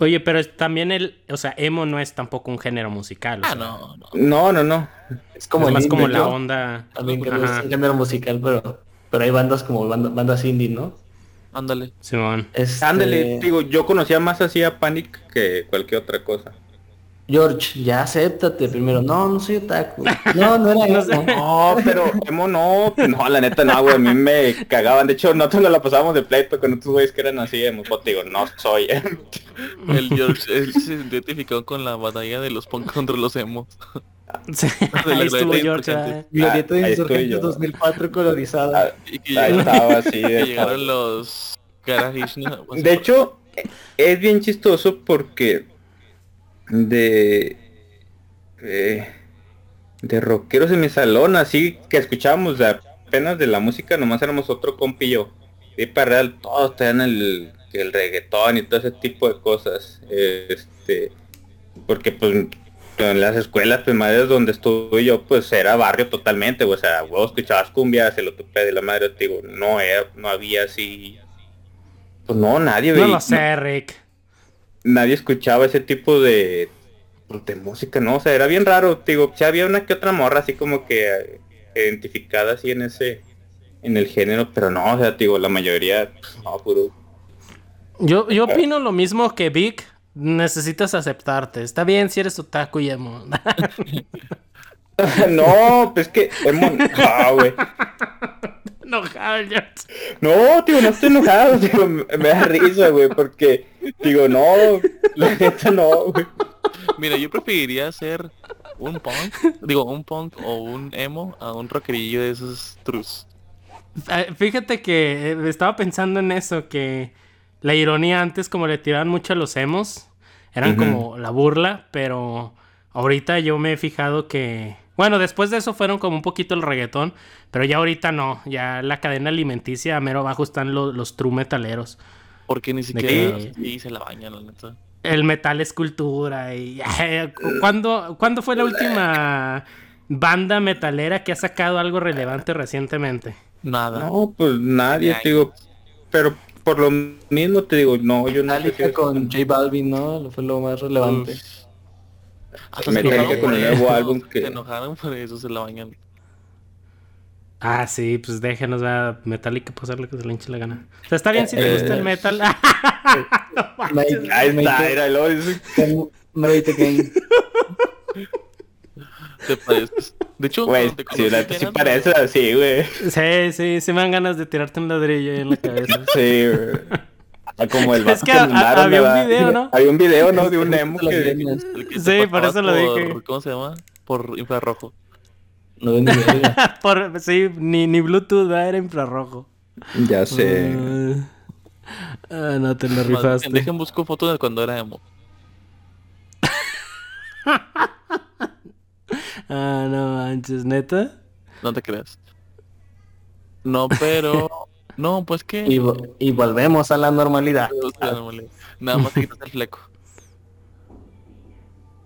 [SPEAKER 1] Oye, pero también el, o sea, emo no es tampoco un género musical. o
[SPEAKER 3] Ah,
[SPEAKER 1] sea,
[SPEAKER 3] no, no.
[SPEAKER 4] No, no, no.
[SPEAKER 2] es como
[SPEAKER 1] es más como la onda.
[SPEAKER 2] También que es un género musical, pero, pero hay bandas como banda- bandas indie, ¿no?
[SPEAKER 3] Ándale.
[SPEAKER 1] Simón.
[SPEAKER 2] Este,
[SPEAKER 4] Ándale, digo, yo conocía más así a Panic que cualquier otra cosa.
[SPEAKER 2] George, ya acéptate primero. No, no soy otaku. No, no era
[SPEAKER 1] No
[SPEAKER 2] emo.
[SPEAKER 4] No, pero emo no, no, la neta no, güey, a mí me cagaban. De hecho, nosotros nos la pasábamos de pleito con otros güeyes que eran así, emo, pues, digo, no soy.
[SPEAKER 3] El George él se identificó con la batalla de los punk contra los emos.
[SPEAKER 1] Sí, ahí estuvo George. ¿eh?
[SPEAKER 2] Glorieta de
[SPEAKER 4] Ah,
[SPEAKER 2] Insurgentes
[SPEAKER 4] yo.
[SPEAKER 2] 2004 colorizada.
[SPEAKER 3] Y que
[SPEAKER 4] Ahí
[SPEAKER 3] llegaron,
[SPEAKER 4] estaba así.
[SPEAKER 3] llegaron los
[SPEAKER 4] De hecho, es bien chistoso porque de eh, de rockeros en mi salón, así que escuchábamos apenas de la música, nomás éramos otro compillo. Y para real, todos tenían el, el reggaetón y todo ese tipo de cosas. Este, porque pues en las escuelas primarias donde estuve yo, pues era barrio totalmente, o sea, vos escuchabas cumbia, se lo topé de la madre, digo, no era, no había así. Pues no, nadie
[SPEAKER 1] No
[SPEAKER 4] veía-
[SPEAKER 1] lo sé, Rick.
[SPEAKER 4] Nadie escuchaba ese tipo de, pues, de música, ¿no? O sea, era bien raro, digo, sí había una que otra morra así como que eh, identificada así en ese, en el género, pero no, o sea, digo, la mayoría, pues, no, puro.
[SPEAKER 1] Yo, yo opino lo mismo que Vic. Necesitas aceptarte. Está bien si eres otaku y emo.
[SPEAKER 4] no, pues que, emo- no, güey.
[SPEAKER 1] Enojado.
[SPEAKER 4] No, tío, no estoy enojado, tío, me, me da risa, güey, porque, digo, no, la neta no, güey.
[SPEAKER 3] Mira, yo preferiría ser un punk, digo, un punk o un emo a un rockerillo de esos trus.
[SPEAKER 1] Eh, Fíjate que eh, estaba pensando en eso, que la ironía antes como le tiraban mucho a los emos, eran como la burla, pero ahorita yo me he fijado que... Bueno, después de eso fueron como un poquito el reggaetón, pero ya ahorita no, ya la cadena alimenticia, a mero abajo están lo- los true metaleros.
[SPEAKER 3] Porque ni
[SPEAKER 1] que-
[SPEAKER 3] siquiera y se la bañan, la neta.
[SPEAKER 1] El metal es cultura y... ¿Cuándo, ¿Cuándo fue la última banda metalera que ha sacado algo relevante recientemente?
[SPEAKER 3] Nada.
[SPEAKER 4] No, pues nadie, te digo. Pero por lo mismo te digo, no, yo no sé
[SPEAKER 2] con J Balvin, ¿no? Fue lo más relevante.
[SPEAKER 4] Metallica con el nuevo álbum que-
[SPEAKER 3] Se enojaron por eso, se la bañan.
[SPEAKER 1] Ah, sí, pues déjenos a Metallica hacer lo que se le hinche la gana. O sea, está bien si te
[SPEAKER 2] Eh,
[SPEAKER 1] gusta el metal.
[SPEAKER 2] Mate-
[SPEAKER 4] Ahí está, era el.
[SPEAKER 3] Te pareces. De hecho,
[SPEAKER 4] Güey, sí, la- así, güey.
[SPEAKER 1] sí, sí, sí me dan ganas de tirarte un ladrillo ahí en la cabeza.
[SPEAKER 4] Sí, güey. Ah, Como el
[SPEAKER 1] Es que había un video, ¿no?
[SPEAKER 4] Había un video, ¿no? De un emo
[SPEAKER 2] Las
[SPEAKER 4] que...
[SPEAKER 2] greñas.
[SPEAKER 3] el que
[SPEAKER 1] Sí, por eso lo dije.
[SPEAKER 3] ¿Cómo se llama? Por infrarrojo.
[SPEAKER 2] No ven ni verga.
[SPEAKER 1] Por, sí, ni, ni Bluetooth, ¿verdad? era infrarrojo.
[SPEAKER 4] Ya sé.
[SPEAKER 1] Ah, ah, no te lo
[SPEAKER 3] Más
[SPEAKER 1] rifaste.
[SPEAKER 3] Dejen busco fotos de cuando era emo.
[SPEAKER 1] Ah, no manches, neta.
[SPEAKER 3] No te creas. No, pero... No, pues que...
[SPEAKER 2] Y, vo- y volvemos a la normalidad.
[SPEAKER 3] Nada más te quitas el fleco.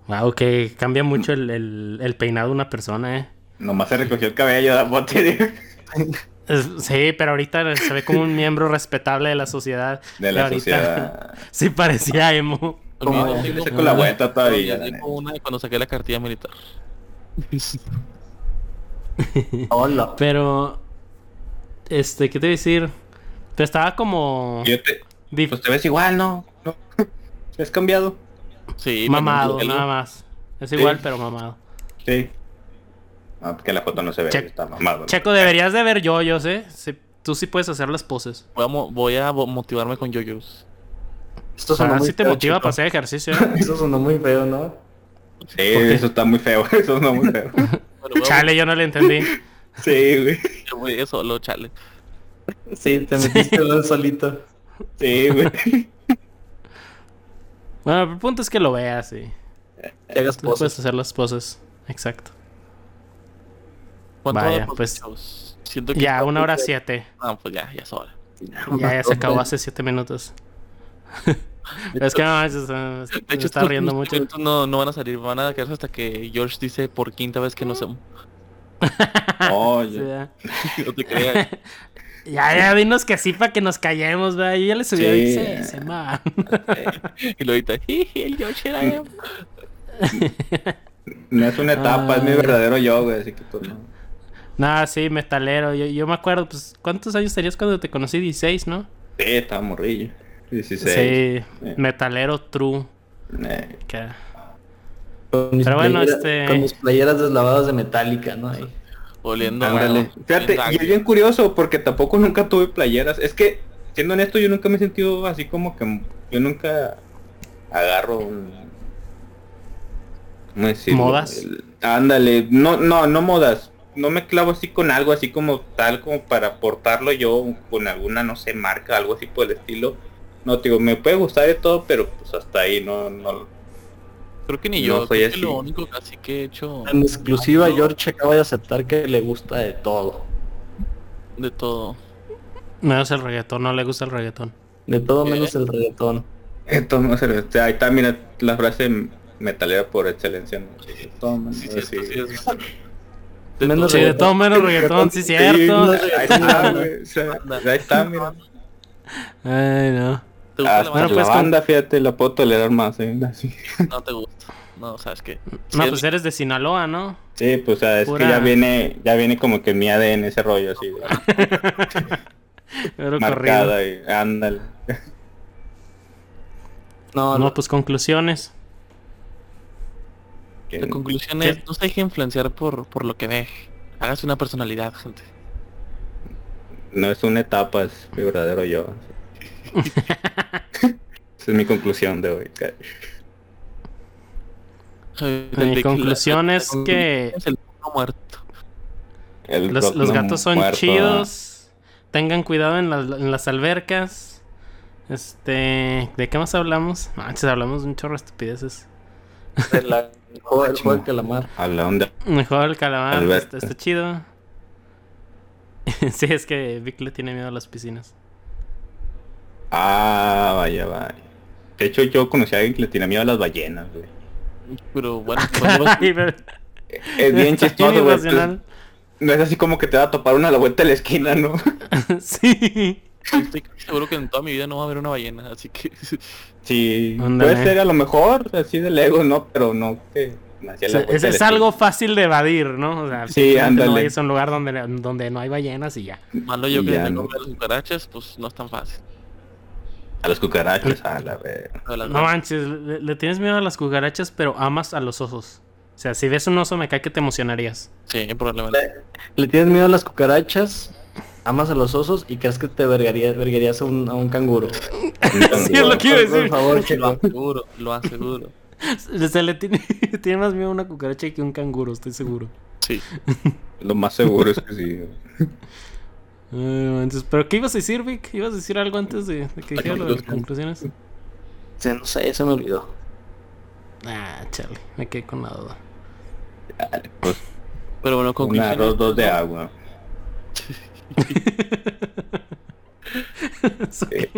[SPEAKER 1] Wow, que cambia mucho el, el, el peinado de una persona, eh.
[SPEAKER 4] Nomás se recogió el cabello de bote
[SPEAKER 1] sí, pero ahorita se ve como un miembro respetable de la sociedad.
[SPEAKER 4] de la
[SPEAKER 1] ahorita
[SPEAKER 4] sociedad.
[SPEAKER 1] Sí parecía emo.
[SPEAKER 2] Como-
[SPEAKER 3] Olvídate,
[SPEAKER 2] sí,
[SPEAKER 3] tengo-
[SPEAKER 4] Con la vuelta todavía. la
[SPEAKER 3] tengo una de cuando saqué la cartilla militar.
[SPEAKER 2] Hola.
[SPEAKER 1] Pero, este, ¿qué te iba a decir? Te estaba como
[SPEAKER 4] Yo te- Pues te ves igual, ¿no? no. ¿Has cambiado?
[SPEAKER 3] Sí,
[SPEAKER 1] mamado, nada más. Es igual,
[SPEAKER 4] Sí.
[SPEAKER 1] pero mamado.
[SPEAKER 4] Sí. Ah, porque en la foto no se ve,
[SPEAKER 1] Che-
[SPEAKER 4] está mamado. ¿no?
[SPEAKER 1] Checo, deberías de ver yoyos, ¿eh? Sí, tú sí puedes hacer las poses.
[SPEAKER 3] Voy a, mo- voy a motivarme con yoyos.
[SPEAKER 2] Esto sonó
[SPEAKER 1] Ah,
[SPEAKER 2] muy
[SPEAKER 1] sí te
[SPEAKER 2] feo,
[SPEAKER 1] motiva
[SPEAKER 2] chico.
[SPEAKER 1] para hacer ejercicio. ¿eh?
[SPEAKER 2] Eso sonó muy feo, ¿no?
[SPEAKER 4] Sí, eso está muy feo, eso está muy feo.
[SPEAKER 3] A-
[SPEAKER 1] Chale, yo no le entendí.
[SPEAKER 4] Sí, güey.
[SPEAKER 3] yo voy a solo, chale.
[SPEAKER 2] Sí, te metiste el solito.
[SPEAKER 4] Sí, güey.
[SPEAKER 1] Bueno, el punto es que lo veas y
[SPEAKER 2] Te hagas
[SPEAKER 1] tú puedes
[SPEAKER 2] poses.
[SPEAKER 1] hacer las poses. Exacto.
[SPEAKER 3] ¿Cuánto
[SPEAKER 1] Vaya, pues,
[SPEAKER 3] shows? Siento que
[SPEAKER 1] Ya, una hora siete.
[SPEAKER 3] Ah, pues ya, ya es hora.
[SPEAKER 1] Ya, ya se acabó hace siete minutos. Es que no, se, se-
[SPEAKER 3] De
[SPEAKER 1] se
[SPEAKER 3] hecho,
[SPEAKER 1] está riendo mucho.
[SPEAKER 3] No, no van a salir, van a quedarse hasta que George dice por quinta vez que no.
[SPEAKER 1] Sí,
[SPEAKER 4] Oye.
[SPEAKER 1] ya.
[SPEAKER 3] No te creas.
[SPEAKER 1] Ya, ya, dinos que sí para que nos callemos, ¿verdad? Yo ya le subí
[SPEAKER 4] Sí.
[SPEAKER 1] ahí, sí, sí, man.
[SPEAKER 3] Y luego ahorita, "Jiji, el George era emo".
[SPEAKER 4] No es una etapa, es mi verdadero yo, güey, así que pues no.
[SPEAKER 1] Nada, sí, metalero. Yo, yo me acuerdo, pues, ¿cuántos años tenías cuando te conocí? 16, ¿no?
[SPEAKER 4] Sí, estaba morrillo. 16.
[SPEAKER 1] Sí, metalero true.
[SPEAKER 4] Eh,
[SPEAKER 1] que-
[SPEAKER 2] Con mis
[SPEAKER 1] Pero bueno,
[SPEAKER 2] playeras-
[SPEAKER 1] este-
[SPEAKER 2] Con mis playeras deslavadas de Metallica, ¿no? Ahí.
[SPEAKER 3] Oliendo.
[SPEAKER 4] ándale. Fíjate, y es bien curioso porque tampoco nunca tuve playeras. Es que, siendo honesto, yo nunca me he sentido así como que yo nunca agarro un... ¿Cómo decirlo?
[SPEAKER 1] ¿Modas?
[SPEAKER 4] El- ándale, no, no, no modas. No me clavo así con algo así como tal como para portarlo yo con alguna, no sé, marca, algo así por el estilo. No, te digo, me puede gustar de todo, pero pues hasta ahí, no, no.
[SPEAKER 3] Creo que ni
[SPEAKER 4] No
[SPEAKER 3] yo.
[SPEAKER 4] soy
[SPEAKER 3] creo que
[SPEAKER 4] así.
[SPEAKER 3] lo único casi que he hecho
[SPEAKER 2] En exclusiva, George acaba de aceptar que le gusta de todo.
[SPEAKER 3] de todo.
[SPEAKER 1] Menos el reggaetón, no le gusta el reggaetón.
[SPEAKER 2] De todo
[SPEAKER 3] ¿Qué?
[SPEAKER 2] menos el reggaetón.
[SPEAKER 4] No le- o sea, ahí está, mira, la frase metalera por excelencia. ¿no? Sí, todo menos
[SPEAKER 3] Sí,
[SPEAKER 4] así.
[SPEAKER 3] De
[SPEAKER 2] Menos
[SPEAKER 1] Sí, de
[SPEAKER 2] reggaetón.
[SPEAKER 1] todo menos reggaetón, sí, cierto.
[SPEAKER 4] Ahí está, güey, o sea, ahí está, mira.
[SPEAKER 1] Ay, no.
[SPEAKER 3] ¿Te gusta la
[SPEAKER 4] Hasta
[SPEAKER 1] Bueno,
[SPEAKER 3] banda?
[SPEAKER 1] pues,
[SPEAKER 4] la
[SPEAKER 1] con-
[SPEAKER 4] banda, fíjate, la puedo tolerar más, ¿eh? Así.
[SPEAKER 3] No te gusta. No, sabes que.
[SPEAKER 1] No, pues eres de Sinaloa, ¿no?
[SPEAKER 4] Sí, pues, o sea, es
[SPEAKER 1] Pura-
[SPEAKER 4] que ya viene, ya viene como que mi ADN ese rollo así,
[SPEAKER 1] Pero corrido.
[SPEAKER 4] marcada y ándale.
[SPEAKER 2] No,
[SPEAKER 1] No,
[SPEAKER 2] no,
[SPEAKER 1] pues conclusiones.
[SPEAKER 3] La conclusión
[SPEAKER 1] ¿Qué?
[SPEAKER 3] es, no se deje influenciar por, por lo que ve. Hágase una personalidad, gente.
[SPEAKER 4] No es una etapa, es mi verdadero yo. Esa es mi conclusión de hoy.
[SPEAKER 1] Mi conclusión es que
[SPEAKER 3] Es el mundo muerto.
[SPEAKER 4] El
[SPEAKER 1] los, los gatos son
[SPEAKER 4] muerto,
[SPEAKER 1] chidos. Tengan cuidado en, las- en las albercas. Este, ¿de qué más hablamos? Manches, hablamos de un chorro de estupideces.
[SPEAKER 2] De la- el juego, el juego del calamar.
[SPEAKER 4] A la onda.
[SPEAKER 1] Mejor el calamar, está, está chido. sí, es que Vic le tiene miedo a las piscinas.
[SPEAKER 4] Ah, vaya, vaya. De hecho, yo conocí a alguien que le tiene miedo a las ballenas, güey.
[SPEAKER 3] Pero bueno,
[SPEAKER 4] Es bien chistoso, güey. pues. No es así como que te va a topar una a la vuelta de la esquina, ¿no?
[SPEAKER 1] sí.
[SPEAKER 3] Estoy seguro que en toda mi vida no va a haber una ballena, así que
[SPEAKER 4] Sí, puede ser a lo mejor así de lejos, ¿no? Pero no que
[SPEAKER 1] O sea, es, es algo fácil de evadir, ¿no? O sea,
[SPEAKER 4] Sí, ándale.
[SPEAKER 1] No a un lugar donde, donde no hay ballenas y ya.
[SPEAKER 3] malo yo que me
[SPEAKER 4] no.
[SPEAKER 3] las cucarachas, pues no es tan fácil.
[SPEAKER 4] A los cucarachos, a la
[SPEAKER 3] las-
[SPEAKER 1] No manches, le, le tienes miedo a las cucarachas, pero amas a los osos. O sea, si ves un oso me cae que te emocionarías.
[SPEAKER 3] Sí, probablemente.
[SPEAKER 2] Le tienes miedo a las cucarachas, amas a los osos y crees que te vergarías, vergarías a un, a un canguro.
[SPEAKER 1] Sí, es lo que iba a
[SPEAKER 2] Por-
[SPEAKER 1] decir.
[SPEAKER 2] Por favor,
[SPEAKER 3] Lo
[SPEAKER 2] chico.
[SPEAKER 3] aseguro, lo aseguro.
[SPEAKER 1] Se le tiene, tiene más miedo a una cucaracha que a un canguro, estoy seguro.
[SPEAKER 3] Sí.
[SPEAKER 4] Lo más seguro es que sí.
[SPEAKER 1] Manches, ¿Pero qué ibas a decir, Vic? ¿Ibas a decir algo antes de, de que dijera lo de las conclusiones?
[SPEAKER 2] Sí, no sé, se me olvidó.
[SPEAKER 1] Ah, chale, me quedé con la duda.
[SPEAKER 4] Dale, pues,
[SPEAKER 3] Pero bueno, conclusiones.
[SPEAKER 4] arroz, dos de agua. Eh,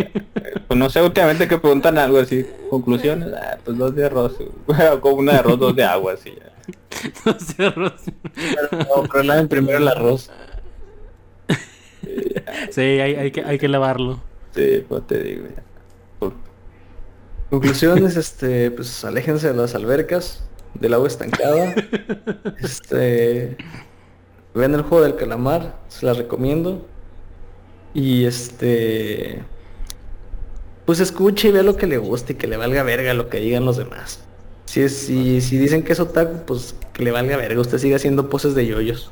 [SPEAKER 4] Pues no sé, últimamente que preguntan algo así. Conclusiones, ah, pues dos de arroz. Como una de arroz, dos de agua, así ya.
[SPEAKER 1] No sé, Ros.
[SPEAKER 2] No, pero laven primero el arroz.
[SPEAKER 1] Sí, hay, hay que, hay que lavarlo.
[SPEAKER 4] Sí, pues te digo ya.
[SPEAKER 2] Conclusiones, este, pues aléjense de las albercas, del agua estancada. Este, vean el juego del calamar, se las recomiendo. Y este, pues escuche y vea lo que le guste y que le valga verga lo que digan los demás. Si, es, si, si dicen que es otaku, pues que le valga verga, usted sigue haciendo poses de yoyos.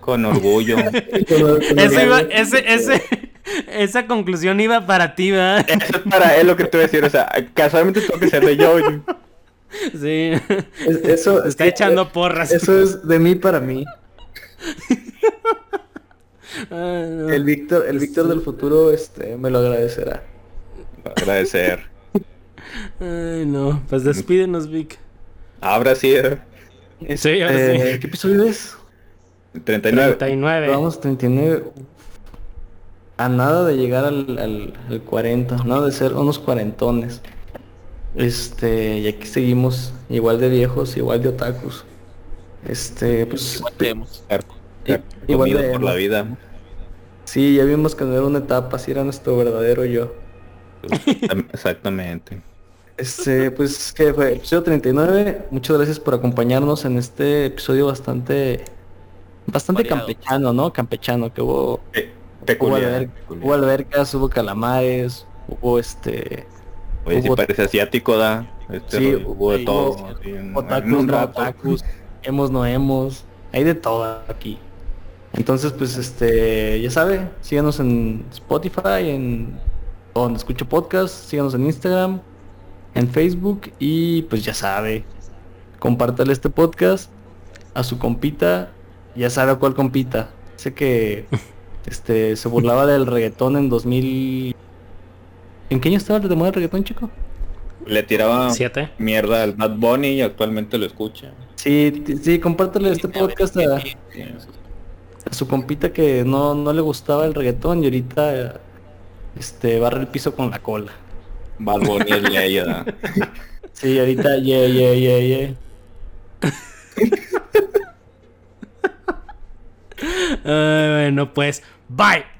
[SPEAKER 4] Con orgullo.
[SPEAKER 1] Ese iba, ese, ese, esa conclusión iba para ti, ¿verdad?
[SPEAKER 4] Eso es para él lo que te voy a decir. O sea, casualmente tengo que ser de yo.
[SPEAKER 1] Sí.
[SPEAKER 2] Es- eso
[SPEAKER 1] Está
[SPEAKER 2] sí,
[SPEAKER 1] echando porras.
[SPEAKER 2] Eso es de mí para mí.
[SPEAKER 1] Ay, no.
[SPEAKER 2] El Víctor, el Víctor del futuro, este, me lo agradecerá.
[SPEAKER 4] Agradecer.
[SPEAKER 1] Ay, no. Pues despídenos, Vic.
[SPEAKER 4] Ahora sí, eh,
[SPEAKER 1] Sí, ahora
[SPEAKER 2] Eh,
[SPEAKER 1] sí.
[SPEAKER 2] ¿Qué episodio es?
[SPEAKER 4] 39.
[SPEAKER 1] 39.
[SPEAKER 2] Vamos 39. A nada de llegar al, al, al 40, nada de ser unos cuarentones. Este, y aquí seguimos igual de viejos, igual de otakus. Este, pues
[SPEAKER 3] Igual
[SPEAKER 2] I- igual
[SPEAKER 4] Comido
[SPEAKER 2] de
[SPEAKER 4] por la vida.
[SPEAKER 2] sí, ya vimos que no era una etapa, si era nuestro verdadero yo.
[SPEAKER 4] Exactamente.
[SPEAKER 2] Este, pues, ¿qué fue? Episodio 39. Muchas gracias por acompañarnos en este episodio bastante, bastante
[SPEAKER 3] Variado.
[SPEAKER 2] campechano, ¿no? Campechano, que hubo,
[SPEAKER 4] Pe-
[SPEAKER 2] hubo,
[SPEAKER 4] peculiar.
[SPEAKER 2] alber-
[SPEAKER 4] peculiar.
[SPEAKER 2] hubo albercas, hubo calamares, hubo este,
[SPEAKER 4] Oye, si
[SPEAKER 2] hubo-
[SPEAKER 4] parece asiático, da. Este
[SPEAKER 2] Sí,
[SPEAKER 4] rollo, hubo de todo.
[SPEAKER 2] otakus, no otakus, hemos, no hemos, hay de todo aquí. Entonces, pues, este, ya sabe, síganos en Spotify, en donde escucho podcast, síganos en Instagram, en Facebook y pues ya sabe, compártale este podcast a su compita, ya sabe a cuál compita. Sé que este se burlaba del reggaetón en 2000 ¿En qué año estaba de moda el reggaetón, chico?
[SPEAKER 4] Le tiraba
[SPEAKER 1] Siete.
[SPEAKER 4] mierda al Bad Bunny y actualmente lo escucha.
[SPEAKER 2] Sí, sí, compártale este podcast a, a su compita que no, no le gustaba el reggaetón y ahorita este barre el piso con la cola.
[SPEAKER 4] Bad Bunny es ley, da.
[SPEAKER 2] Sí, ahorita yeah, yeah, yeah, yeah.
[SPEAKER 1] Ay, bueno, pues, bye.